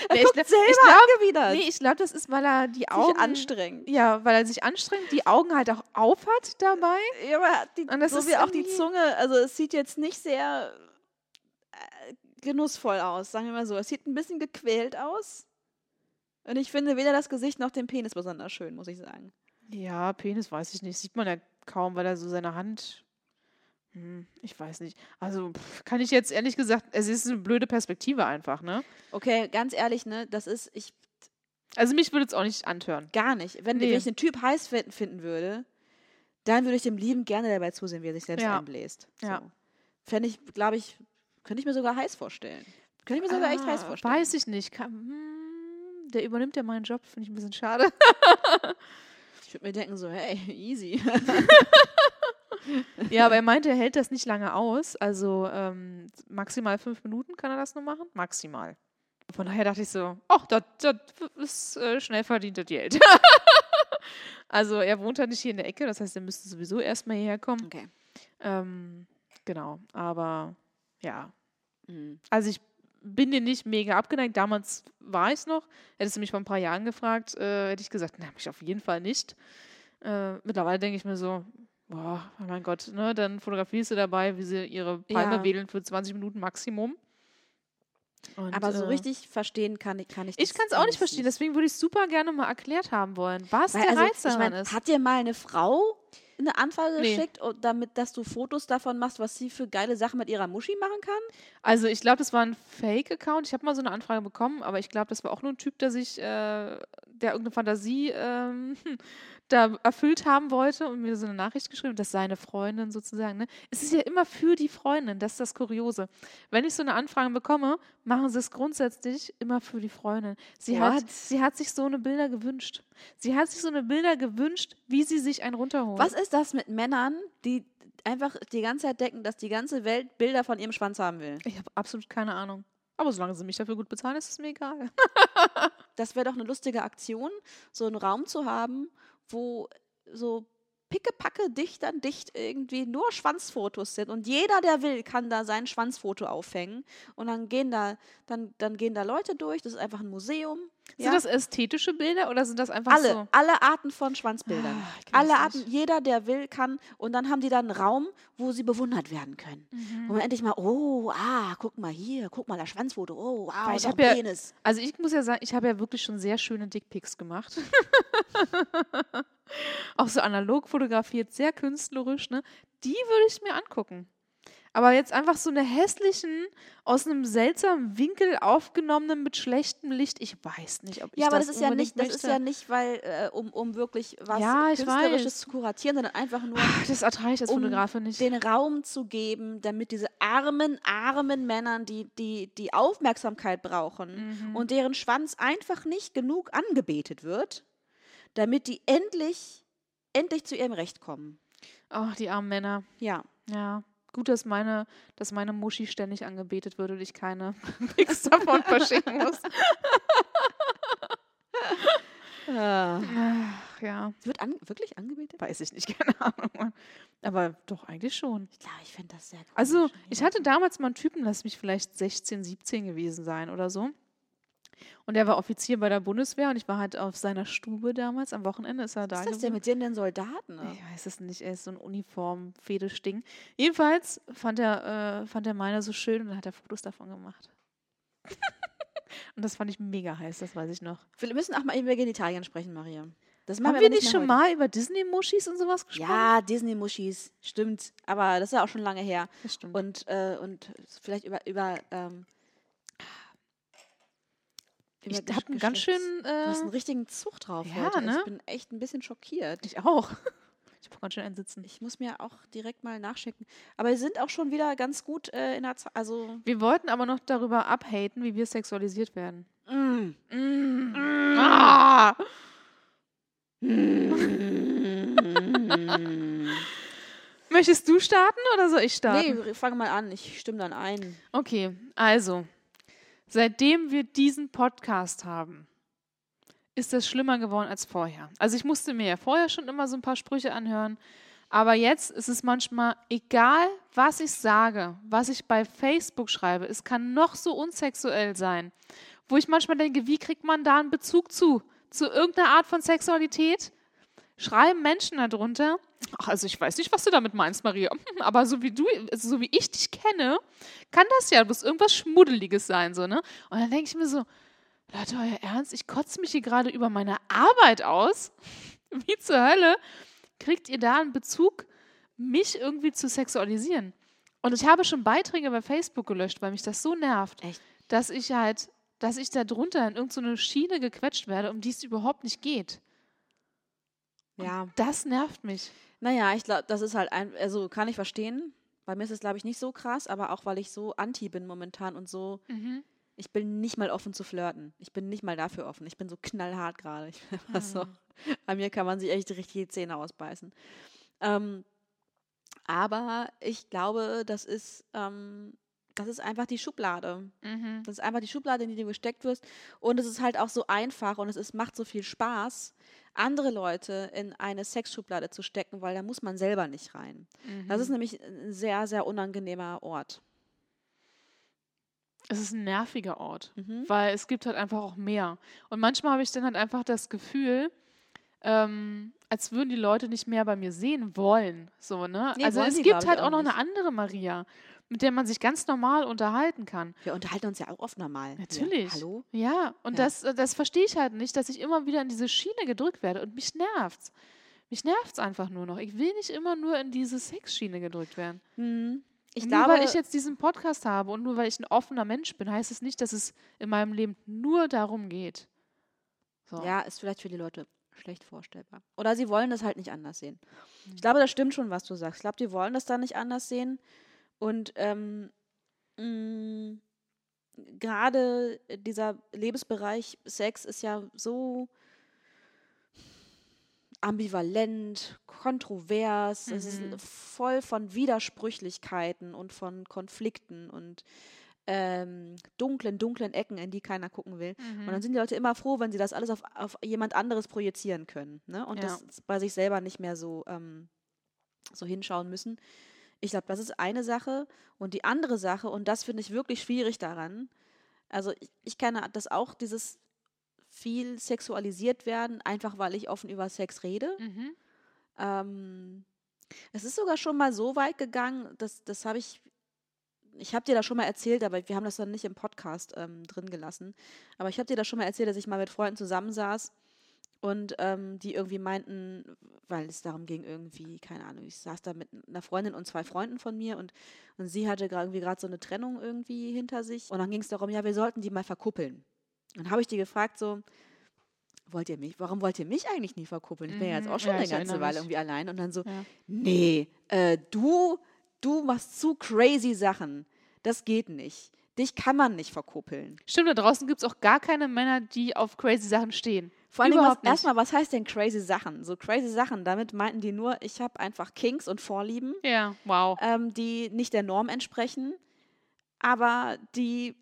er Nee, ich guckt ich selber glaub- angewidert. Nee, ich glaube, das ist, weil er die sich Augen. anstrengt. Ja, weil er sich anstrengt, die Augen halt auch auf hat dabei. Ja, aber die, Und das so ist wie auch die Zunge, also es sieht jetzt nicht sehr äh, genussvoll aus, sagen wir mal so. Es sieht ein bisschen gequält aus. Und ich finde weder das Gesicht noch den Penis besonders schön, muss ich sagen. Ja, Penis weiß ich nicht. Sieht man ja kaum, weil er so seine Hand. Hm, ich weiß nicht. Also kann ich jetzt ehrlich gesagt, es ist eine blöde Perspektive einfach, ne? Okay, ganz ehrlich, ne, das ist, ich Also mich würde es auch nicht antören. gar nicht. Wenn, Nee. wenn ich den Typ heiß finden, würde, dann würde ich dem lieben gerne dabei zusehen, wie er sich selbst Ja. einbläst. Ja. So. Fände ich, glaube ich, könnte ich mir sogar heiß vorstellen. Könnte ich mir sogar echt heiß Ah, vorstellen. Weiß ich nicht. Kann, hm, der übernimmt ja meinen Job, finde ich ein bisschen schade. Ich würde mir denken so, hey, easy. ja, aber er meinte, er hält das nicht lange aus. Also ähm, maximal fünf Minuten kann er das nur machen. Maximal. Von daher dachte ich so, ach, das, das ist äh, schnell verdientes Geld. also er wohnt halt nicht hier in der Ecke, das heißt, er müsste sowieso erstmal hierher kommen. Okay. Ähm, genau, aber ja. Mhm. Also ich bin dir nicht mega abgeneigt. Damals war ich es noch. Hättest du mich vor ein paar Jahren gefragt, äh, hätte ich gesagt, na, mich auf jeden Fall nicht. Äh, mittlerweile denke ich mir so, boah, oh mein Gott, ne, dann fotografierst du dabei, wie sie ihre Palme Ja. wedeln für 20 Minuten Maximum. Und, Aber so äh, richtig verstehen kann ich kann ich Ich kann es auch nicht verstehen, deswegen würde ich es super gerne mal erklärt haben wollen, was Weil, der also, Reiz ich daran mein, ist. Hat dir mal eine Frau eine Anfrage Nee. geschickt, und damit, dass du Fotos davon machst, was sie für geile Sachen mit ihrer Muschi machen kann? Also ich glaube, das war ein Fake-Account. Ich habe mal so eine Anfrage bekommen, aber ich glaube, das war auch nur ein Typ, der sich, äh, der irgendeine Fantasie ähm, da erfüllt haben wollte und mir so eine Nachricht geschrieben, dass seine Freundin sozusagen, ne? Es ist ja immer für die Freundin, das ist das Kuriose. Wenn ich so eine Anfrage bekomme, machen sie es grundsätzlich immer für die Freundin. Sie, hat, sie hat sich so eine Bilder gewünscht. Sie hat sich so eine Bilder gewünscht, wie sie sich einen runterholt. Was ist das mit Männern, die einfach die ganze Zeit denken, dass die ganze Welt Bilder von ihrem Schwanz haben will? Ich habe absolut keine Ahnung. Aber solange sie mich dafür gut bezahlen, ist es mir egal. Das wäre doch eine lustige Aktion, so einen Raum zu haben, wo so pickepacke dicht an dicht irgendwie nur Schwanzfotos sind und jeder, der will, kann da sein Schwanzfoto aufhängen und dann gehen da dann, dann gehen da Leute durch, das ist einfach ein Museum. Sind das ästhetische Bilder oder sind das einfach alle, so? alle Arten von Schwanzbildern. Ah, alle Arten, nicht. jeder, der will, kann. Und dann haben die da einen Raum, wo sie bewundert werden können. Mhm. Wo man endlich mal, oh, ah, guck mal hier, guck mal das Schwanzfoto, oh, wow, ist ich auch hab ja- Penis. Also ich muss ja sagen, ich habe ja wirklich schon sehr schöne Dickpics gemacht. Auch so analog fotografiert, sehr künstlerisch, ne? Die würde ich mir angucken. Aber jetzt einfach so eine hässlichen, aus einem seltsamen Winkel aufgenommenen mit schlechtem Licht, ich weiß nicht, ob ich Ja, aber das das ist ja nicht, das ist möchte. ja nicht, weil, äh, um, um wirklich was Ja, Künstlerisches weiß. zu kuratieren, sondern einfach nur Das ertrage ich als um Fotografin nicht. den Raum zu geben, damit diese armen, armen Männern, die die, die Aufmerksamkeit brauchen Mhm. und deren Schwanz einfach nicht genug angebetet wird, damit die endlich, endlich zu ihrem Recht kommen. Oh, die armen Männer. Ja. Ja. Gut, dass meine, dass meine Muschi ständig angebetet wird und ich keine Pics davon verschicken muss. Ach, ja. Sie wird an, wirklich angebetet? Weiß ich nicht, keine Ahnung. Aber doch, eigentlich schon. Ich glaube, ich finde das sehr komisch. Also, ich hatte damals mal einen Typen, lass mich vielleicht 16, 17 gewesen sein oder so. Und der war Offizier bei der Bundeswehr und ich war halt auf seiner Stube damals. Am Wochenende ist er da. Was ist das denn mit den Soldaten? ne? Ich weiß es nicht, er ist so ein Uniform-Fetischding. Jedenfalls fand er, äh, fand er meine so schön und dann hat er Fotos davon gemacht. und das fand ich mega heiß, das weiß ich noch. Wir müssen auch mal über Genitalien sprechen, Maria. Das Haben wir wir nicht mehr schon heute. mal über Disney-Muschis und sowas gesprochen? Ja, Disney-Muschis, stimmt. Aber das ist ja auch schon lange her. das stimmt. Und, äh, und vielleicht über, über, ähm, ich habe einen ganz Geschlechts- schön. Du hast einen Äh, richtigen Zug drauf ja, heute. ne? Ich bin echt ein bisschen schockiert. ich auch. Ich habe ganz schön einen Sitzen. Ich muss mir auch direkt mal nachschicken. Aber wir sind auch schon wieder ganz gut äh, in der Zeit. Also, Wir wollten aber noch darüber abhaten, wie wir sexualisiert werden. mm. Mm. Ah! Möchtest du starten oder soll ich starten? nee, fang mal an. Ich stimme dann ein. Okay, also, seitdem wir diesen Podcast haben, ist das schlimmer geworden als vorher. Also ich musste mir ja vorher schon immer so ein paar Sprüche anhören, aber jetzt ist es manchmal egal, was ich sage, was ich bei Facebook schreibe, es kann noch so unsexuell sein, wo ich manchmal denke, wie kriegt man da einen Bezug zu? Zu irgendeiner Art von Sexualität? Schreiben Menschen darunter, ach, also ich weiß nicht, was du damit meinst, Maria, aber so wie du, also so wie ich dich kenne, kann das ja bloß irgendwas Schmuddeliges sein, so, ne? Und dann denke ich mir so, Leute, euer Ernst, ich kotze mich hier gerade über meine Arbeit aus. Wie zur Hölle kriegt ihr da einen Bezug, mich irgendwie zu sexualisieren? Und ich habe schon Beiträge bei Facebook gelöscht, weil mich das so nervt, Echt? dass ich halt, dass ich da drunter in irgendeine Schiene gequetscht werde, um die es überhaupt nicht geht. Ja. Das nervt mich. Naja, ich glaube, das ist halt ein, also kann ich verstehen. Bei mir ist es, glaube ich, nicht so krass, aber auch weil ich so anti bin momentan und so, ich bin nicht mal offen zu flirten. Ich bin nicht mal dafür offen. Ich bin so knallhart gerade. Ich bin einfach so. Bei mir kann man sich echt richtig die Zähne ausbeißen. Ähm, aber ich glaube, das ist, ähm, das ist einfach die Schublade. Mhm. Das ist einfach die Schublade, in die du gesteckt wirst. Und es ist halt auch so einfach und es ist, macht so viel Spaß, andere Leute in eine Sexschublade zu stecken, weil da muss man selber nicht rein. Das ist nämlich ein sehr, sehr unangenehmer Ort. Es ist ein nerviger Ort, Mhm. weil es gibt halt einfach auch mehr. Und manchmal habe ich dann halt einfach das Gefühl, ähm, als würden die Leute nicht mehr bei mir sehen wollen. So, ne? Nee, also es gibt halt auch auch noch nicht. eine andere Maria, mit der man sich ganz normal unterhalten kann. Wir unterhalten uns ja auch oft normal. Natürlich. Ja. Hallo? Ja, und Ja. das, das verstehe ich halt nicht, dass ich immer wieder in diese Schiene gedrückt werde und mich nervt's. Mich nervt's einfach nur noch. Ich will nicht immer nur in diese Sexschiene gedrückt werden. Hm. Ich glaube, nur weil ich jetzt diesen Podcast habe und nur weil ich ein offener Mensch bin, heißt es nicht, dass es in meinem Leben nur darum geht. So. ja, ist vielleicht für die Leute schlecht vorstellbar. Oder sie wollen das halt nicht anders sehen. Ich glaube, das stimmt schon, was du sagst. Ich glaube, die wollen das dann nicht anders sehen. Und ähm, mh, gerade dieser Lebensbereich Sex ist ja so ambivalent, kontrovers, es ist Mhm. voll von Widersprüchlichkeiten und von Konflikten und ähm, dunklen, dunklen Ecken, in die keiner gucken will. Und Mhm. dann sind die Leute immer froh, wenn sie das alles auf, auf jemand anderes projizieren können. Ne? Und Ja. das bei sich selber nicht mehr so, ähm, so hinschauen müssen. Ich glaube, das ist eine Sache. Und die andere Sache, und das finde ich wirklich schwierig daran, also ich, ich kenne das auch, dieses viel sexualisiert werden, einfach weil ich offen über Sex rede. Mhm. Ähm, es ist sogar schon mal so weit gegangen, das, das habe ich, ich habe dir das schon mal erzählt, aber wir haben das dann nicht im Podcast ähm, drin gelassen. Aber ich habe dir das schon mal erzählt, dass ich mal mit Freunden zusammensaß und ähm, die irgendwie meinten, weil es darum ging, irgendwie, keine Ahnung, ich saß da mit einer Freundin und zwei Freunden von mir und, und sie hatte irgendwie gerade so eine Trennung irgendwie hinter sich. Und dann ging es darum, ja, wir sollten die mal verkuppeln. Und habe ich die gefragt, so, wollt ihr mich, warum wollt ihr mich eigentlich nie verkuppeln? Ich bin ja jetzt Mhm, auch schon ja, eine ganze Weile irgendwie allein. Und dann so, Ja. nee, äh, du, du machst zu crazy Sachen. Das geht nicht. Dich kann man nicht verkuppeln. Stimmt, da draußen gibt es auch gar keine Männer, die auf crazy Sachen stehen. Vor allem, was, erstmal, was heißt denn crazy Sachen? So crazy Sachen, damit meinten die nur, ich habe einfach Kinks und Vorlieben, Ja, wow. ähm, die nicht der Norm entsprechen, aber die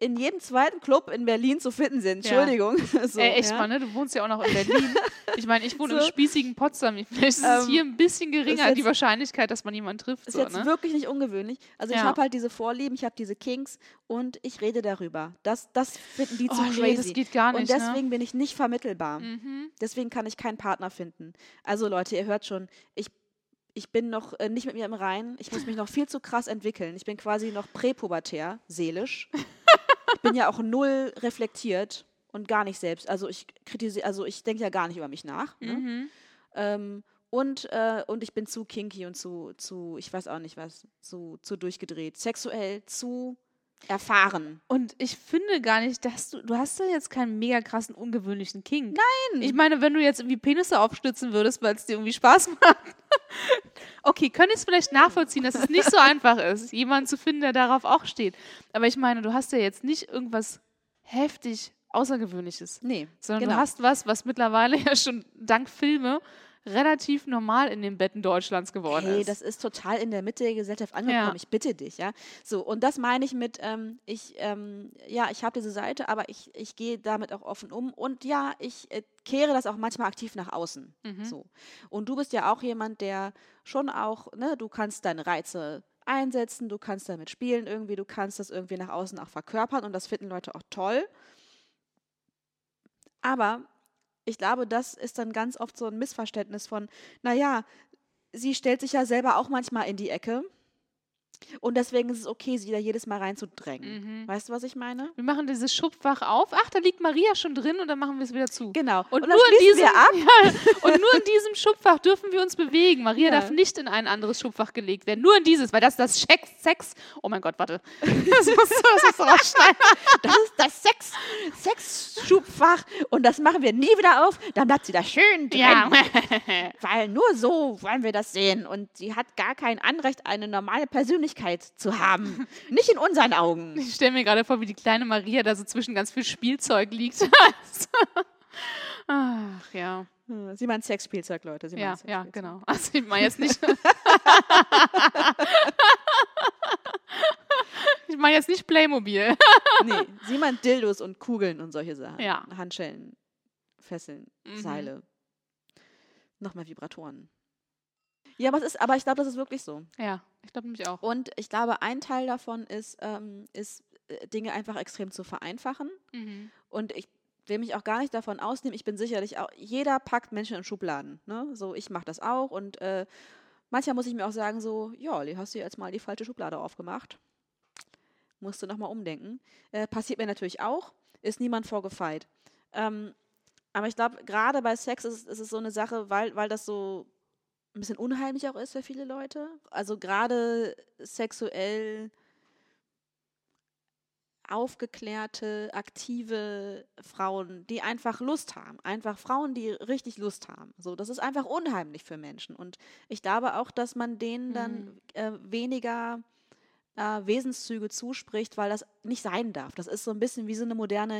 in jedem zweiten Club in Berlin zu finden sind. Ja. Entschuldigung. so, Ey, echt ja. mal, ne? Du wohnst ja auch noch in Berlin. Ich meine, ich wohne im So. spießigen Potsdam. Vielleicht ist es Ähm, hier ein bisschen geringer, ist die jetzt- Wahrscheinlichkeit, dass man jemanden trifft. Ist So, jetzt ne? wirklich nicht ungewöhnlich. Also ich Ja. habe halt diese Vorlieben, ich habe diese Kinks und ich rede darüber. Das, das finden die zu Oh, nee, crazy. das geht gar nicht, Und ne? deswegen bin ich nicht vermittelbar. Mhm. Deswegen kann ich keinen Partner finden. Also Leute, ihr hört schon, ich, ich bin noch äh, nicht mit mir im Reinen. Ich muss mich noch viel zu krass entwickeln. Ich bin quasi noch präpubertär, seelisch. Ich bin ja auch null reflektiert und gar nicht selbst. Also ich kritisiere, also ich denke ja gar nicht über mich nach. Ne? Mhm. Ähm, und, äh, und ich bin zu kinky und zu, zu, ich weiß auch nicht was, zu, zu durchgedreht. Sexuell zu erfahren. Und ich finde gar nicht, dass du, du hast ja jetzt keinen mega krassen, ungewöhnlichen King. Nein! Ich meine, wenn du jetzt irgendwie Penisse aufstützen würdest, weil es dir irgendwie Spaß macht. okay, könnte ich es vielleicht nachvollziehen, dass es nicht so einfach ist, jemanden zu finden, der darauf auch steht. Aber ich meine, du hast ja jetzt nicht irgendwas heftig Außergewöhnliches, Nee, sondern genau. du hast was, was mittlerweile ja schon dank Filme relativ normal in den Betten Deutschlands geworden Hey, ist. das ist total in der Mitte der Gesellschaft angekommen. Ja. Ich bitte dich, ja. So, und das meine ich mit, ähm, ich, ähm, ja, ich habe diese Seite, aber ich, ich gehe damit auch offen um. Und ja, ich äh, kehre das auch manchmal aktiv nach außen. Mhm. So. Und du bist ja auch jemand, der schon auch, ne, du kannst deine Reize einsetzen, du kannst damit spielen irgendwie, du kannst das irgendwie nach außen auch verkörpern und das finden Leute auch toll. Aber ich glaube, das ist dann ganz oft so ein Missverständnis von, naja, sie stellt sich ja selber auch manchmal in die Ecke. Und deswegen ist es okay, sie da jedes Mal reinzudrängen. Mhm. Weißt du, was ich meine? Wir machen dieses Schubfach auf. Ach, da liegt Maria schon drin und dann machen wir es wieder zu. Genau. Und, dann nur in diesem. Ja, und nur in diesem Schubfach dürfen wir uns bewegen. Maria Ja. darf nicht in ein anderes Schubfach gelegt werden. Nur in dieses, weil das das Sex, Sex. Oh mein Gott, warte. Das musst du, das musst du rausschneiden. Das ist das Sex, Sexschubfach. Und das machen wir nie wieder auf. Dann bleibt sie da schön drin. Ja. Weil nur so wollen wir das sehen. Und sie hat gar kein Anrecht, eine normale Persönlichkeit zu haben. Nicht in unseren Augen. Ich stelle mir gerade vor, wie die kleine Maria da so zwischen ganz viel Spielzeug liegt. Ach ja. Hm, Sie meint Sexspielzeug, Leute. Sie Ja, meint ja, genau. Also ich meine jetzt nicht. ich meine jetzt nicht Playmobil. Nee, sie meint Dildos und Kugeln und solche Sachen. Ja. Handschellen, Fesseln, Mhm. Seile. Nochmal Vibratoren. Ja, aber, es ist, aber ich glaube, das ist wirklich so. Ja, ich glaube nämlich auch. Und ich glaube, ein Teil davon ist, ähm, ist äh, Dinge einfach extrem zu vereinfachen. Mhm. Und ich will mich auch gar nicht davon ausnehmen. Ich bin sicherlich auch, jeder packt Menschen in Schubladen. Ne? So, ich mache das auch und äh, manchmal muss ich mir auch sagen, so, ja, du hast dir jetzt mal die falsche Schublade aufgemacht. Musst du nochmal umdenken. Äh, passiert mir natürlich auch, ist niemand vorgefeit. Ähm, aber ich glaube, gerade bei Sex ist, ist es so eine Sache, weil, weil das so ein bisschen unheimlich auch ist für viele Leute. Also gerade sexuell aufgeklärte, aktive Frauen, die einfach Lust haben. Einfach Frauen, die richtig Lust haben. So, das ist einfach unheimlich für Menschen. Und ich glaube auch, dass man denen dann Mhm. äh, weniger äh, Wesenszüge zuspricht, weil das nicht sein darf. Das ist so ein bisschen wie so eine moderne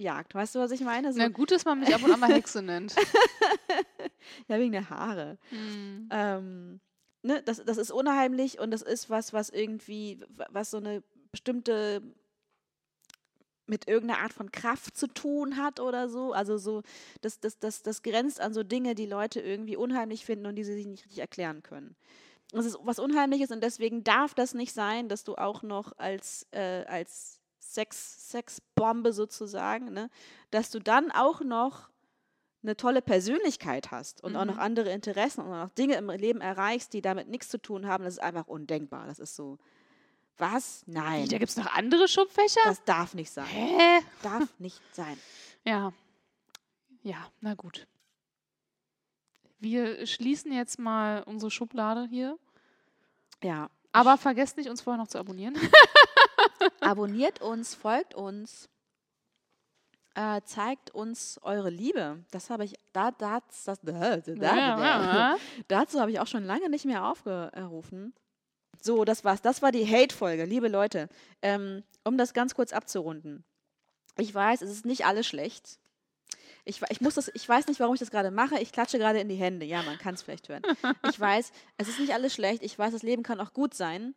Hexenjagd. Weißt du, was ich meine? So, Na gut, dass man mich ab und an mal Hexe nennt. ja, wegen der Haare. Hm. ähm, ne, das, das ist unheimlich und das ist was, was irgendwie, was so eine bestimmte mit irgendeiner Art von Kraft zu tun hat oder so. Also so, das, das, das, das grenzt an so Dinge, die Leute irgendwie unheimlich finden und die sie sich nicht richtig erklären können. Das ist was Unheimliches und deswegen darf das nicht sein, dass du auch noch als, äh, als Sex, Sexbombe sozusagen, ne, dass du dann auch noch eine tolle Persönlichkeit hast und auch noch Mhm. andere Interessen und auch noch Dinge im Leben erreichst, die damit nichts zu tun haben, das ist einfach undenkbar. Das ist so, was? Nein, da gibt es noch andere Schubfächer? das darf nicht sein. Hä? Darf nicht sein. Ja. Ja, na gut. Wir schließen jetzt mal unsere Schublade hier. Ja. Aber vergesst nicht, uns vorher noch zu abonnieren. Abonniert uns, folgt uns, äh, zeigt uns eure Liebe. Das habe ich, da, da, das, da, da, da, Dazu habe ich auch schon lange nicht mehr aufgerufen. So, das war's. Das war die Hate-Folge, liebe Leute. Ähm, um das ganz kurz abzurunden. Ich weiß, es ist nicht alles schlecht. Ich, ich, muss das, ich weiß nicht, warum ich das gerade mache. Ich klatsche gerade in die Hände. Ja, man kann es vielleicht hören. Ich weiß, es ist nicht alles schlecht. Ich weiß, das Leben kann auch gut sein.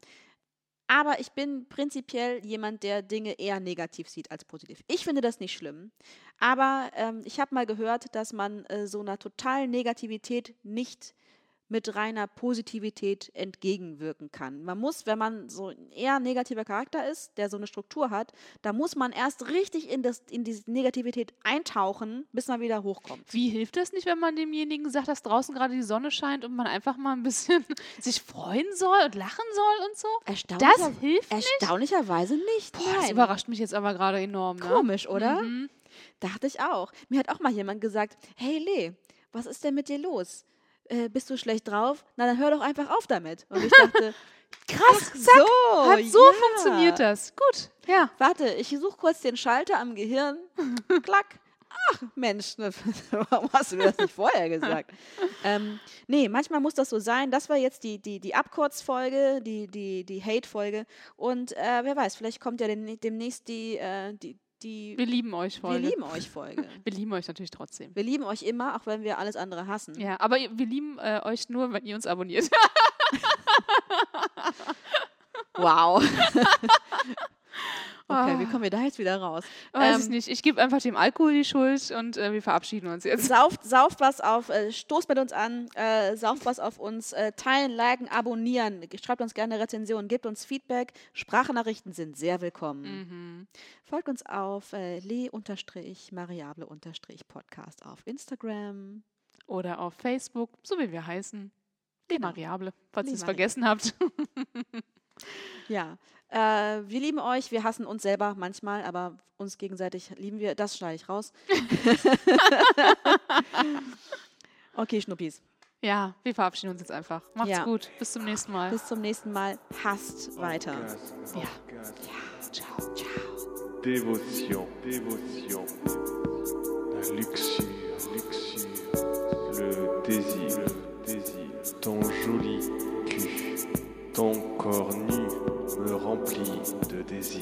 Aber ich bin prinzipiell jemand, der Dinge eher negativ sieht als positiv. Ich finde das nicht schlimm. Aber ähm, ich habe mal gehört, dass man äh, so einer totalen Negativität nicht mit reiner Positivität entgegenwirken kann. Man muss, wenn man so ein eher negativer Charakter ist, der so eine Struktur hat, da muss man erst richtig in, das, in diese Negativität eintauchen, bis man wieder hochkommt. Wie hilft das nicht, wenn man demjenigen sagt, dass draußen gerade die Sonne scheint und man einfach mal ein bisschen sich freuen soll und lachen soll und so? Erstaunlicher, Das hilft nicht? erstaunlicherweise nicht. Boah, das überrascht mich jetzt aber gerade enorm. Ne? Komisch, oder? Mhm. Dachte ich auch. Mir hat auch mal jemand gesagt, hey Lee, was ist denn mit dir los? Äh, bist du schlecht drauf? Na, dann hör doch einfach auf damit. Und ich dachte, Krass, ach zack, so, hat so ja. funktioniert das. Gut, ja. Warte, ich suche kurz den Schalter am Gehirn. Klack. Ach, Mensch, ne, warum hast du mir das nicht vorher gesagt? ähm, nee, manchmal muss das so sein. Das war jetzt die, die, die Abkurzfolge, die, die, die Hate-Folge. Und äh, wer weiß, vielleicht kommt ja dem, demnächst die, äh, die, die Wir lieben euch, Wir Folge. lieben euch Folge. Wir lieben euch natürlich trotzdem. Wir lieben euch immer, auch wenn wir alles andere hassen. Ja, aber wir lieben äh, euch nur, wenn ihr uns abonniert. Wow. okay, Ah. wie kommen wir da jetzt wieder raus? Weiß Ähm, ich nicht. Ich gebe einfach dem Alkohol die Schuld und äh, wir verabschieden uns jetzt. Sauft, sauft was auf, äh, stoßt mit uns an, äh, sauft was auf uns, äh, teilen, liken, abonnieren, schreibt uns gerne Rezensionen, gebt uns Feedback. Sprachnachrichten sind sehr willkommen. Mhm. Folgt uns auf äh, le-mariable-podcast auf Instagram. Oder auf Facebook, so wie wir heißen. Genau. Variable, falls Die ihr es vergessen habt. Ja, äh, wir lieben euch, wir hassen uns selber manchmal, aber uns gegenseitig lieben wir. Das schneide ich raus. okay, Schnuppis. ja, wir verabschieden uns jetzt einfach. Macht's Ja. gut. Bis zum nächsten Mal. Bis zum nächsten Mal. Hasst weiter. Orgasme, Ja. orgasme. Ciao, ciao. Dévotion, dévotion. La luxure, luxure. Le désir, le désir. Ton joli cul, ton corps me remplit de désir.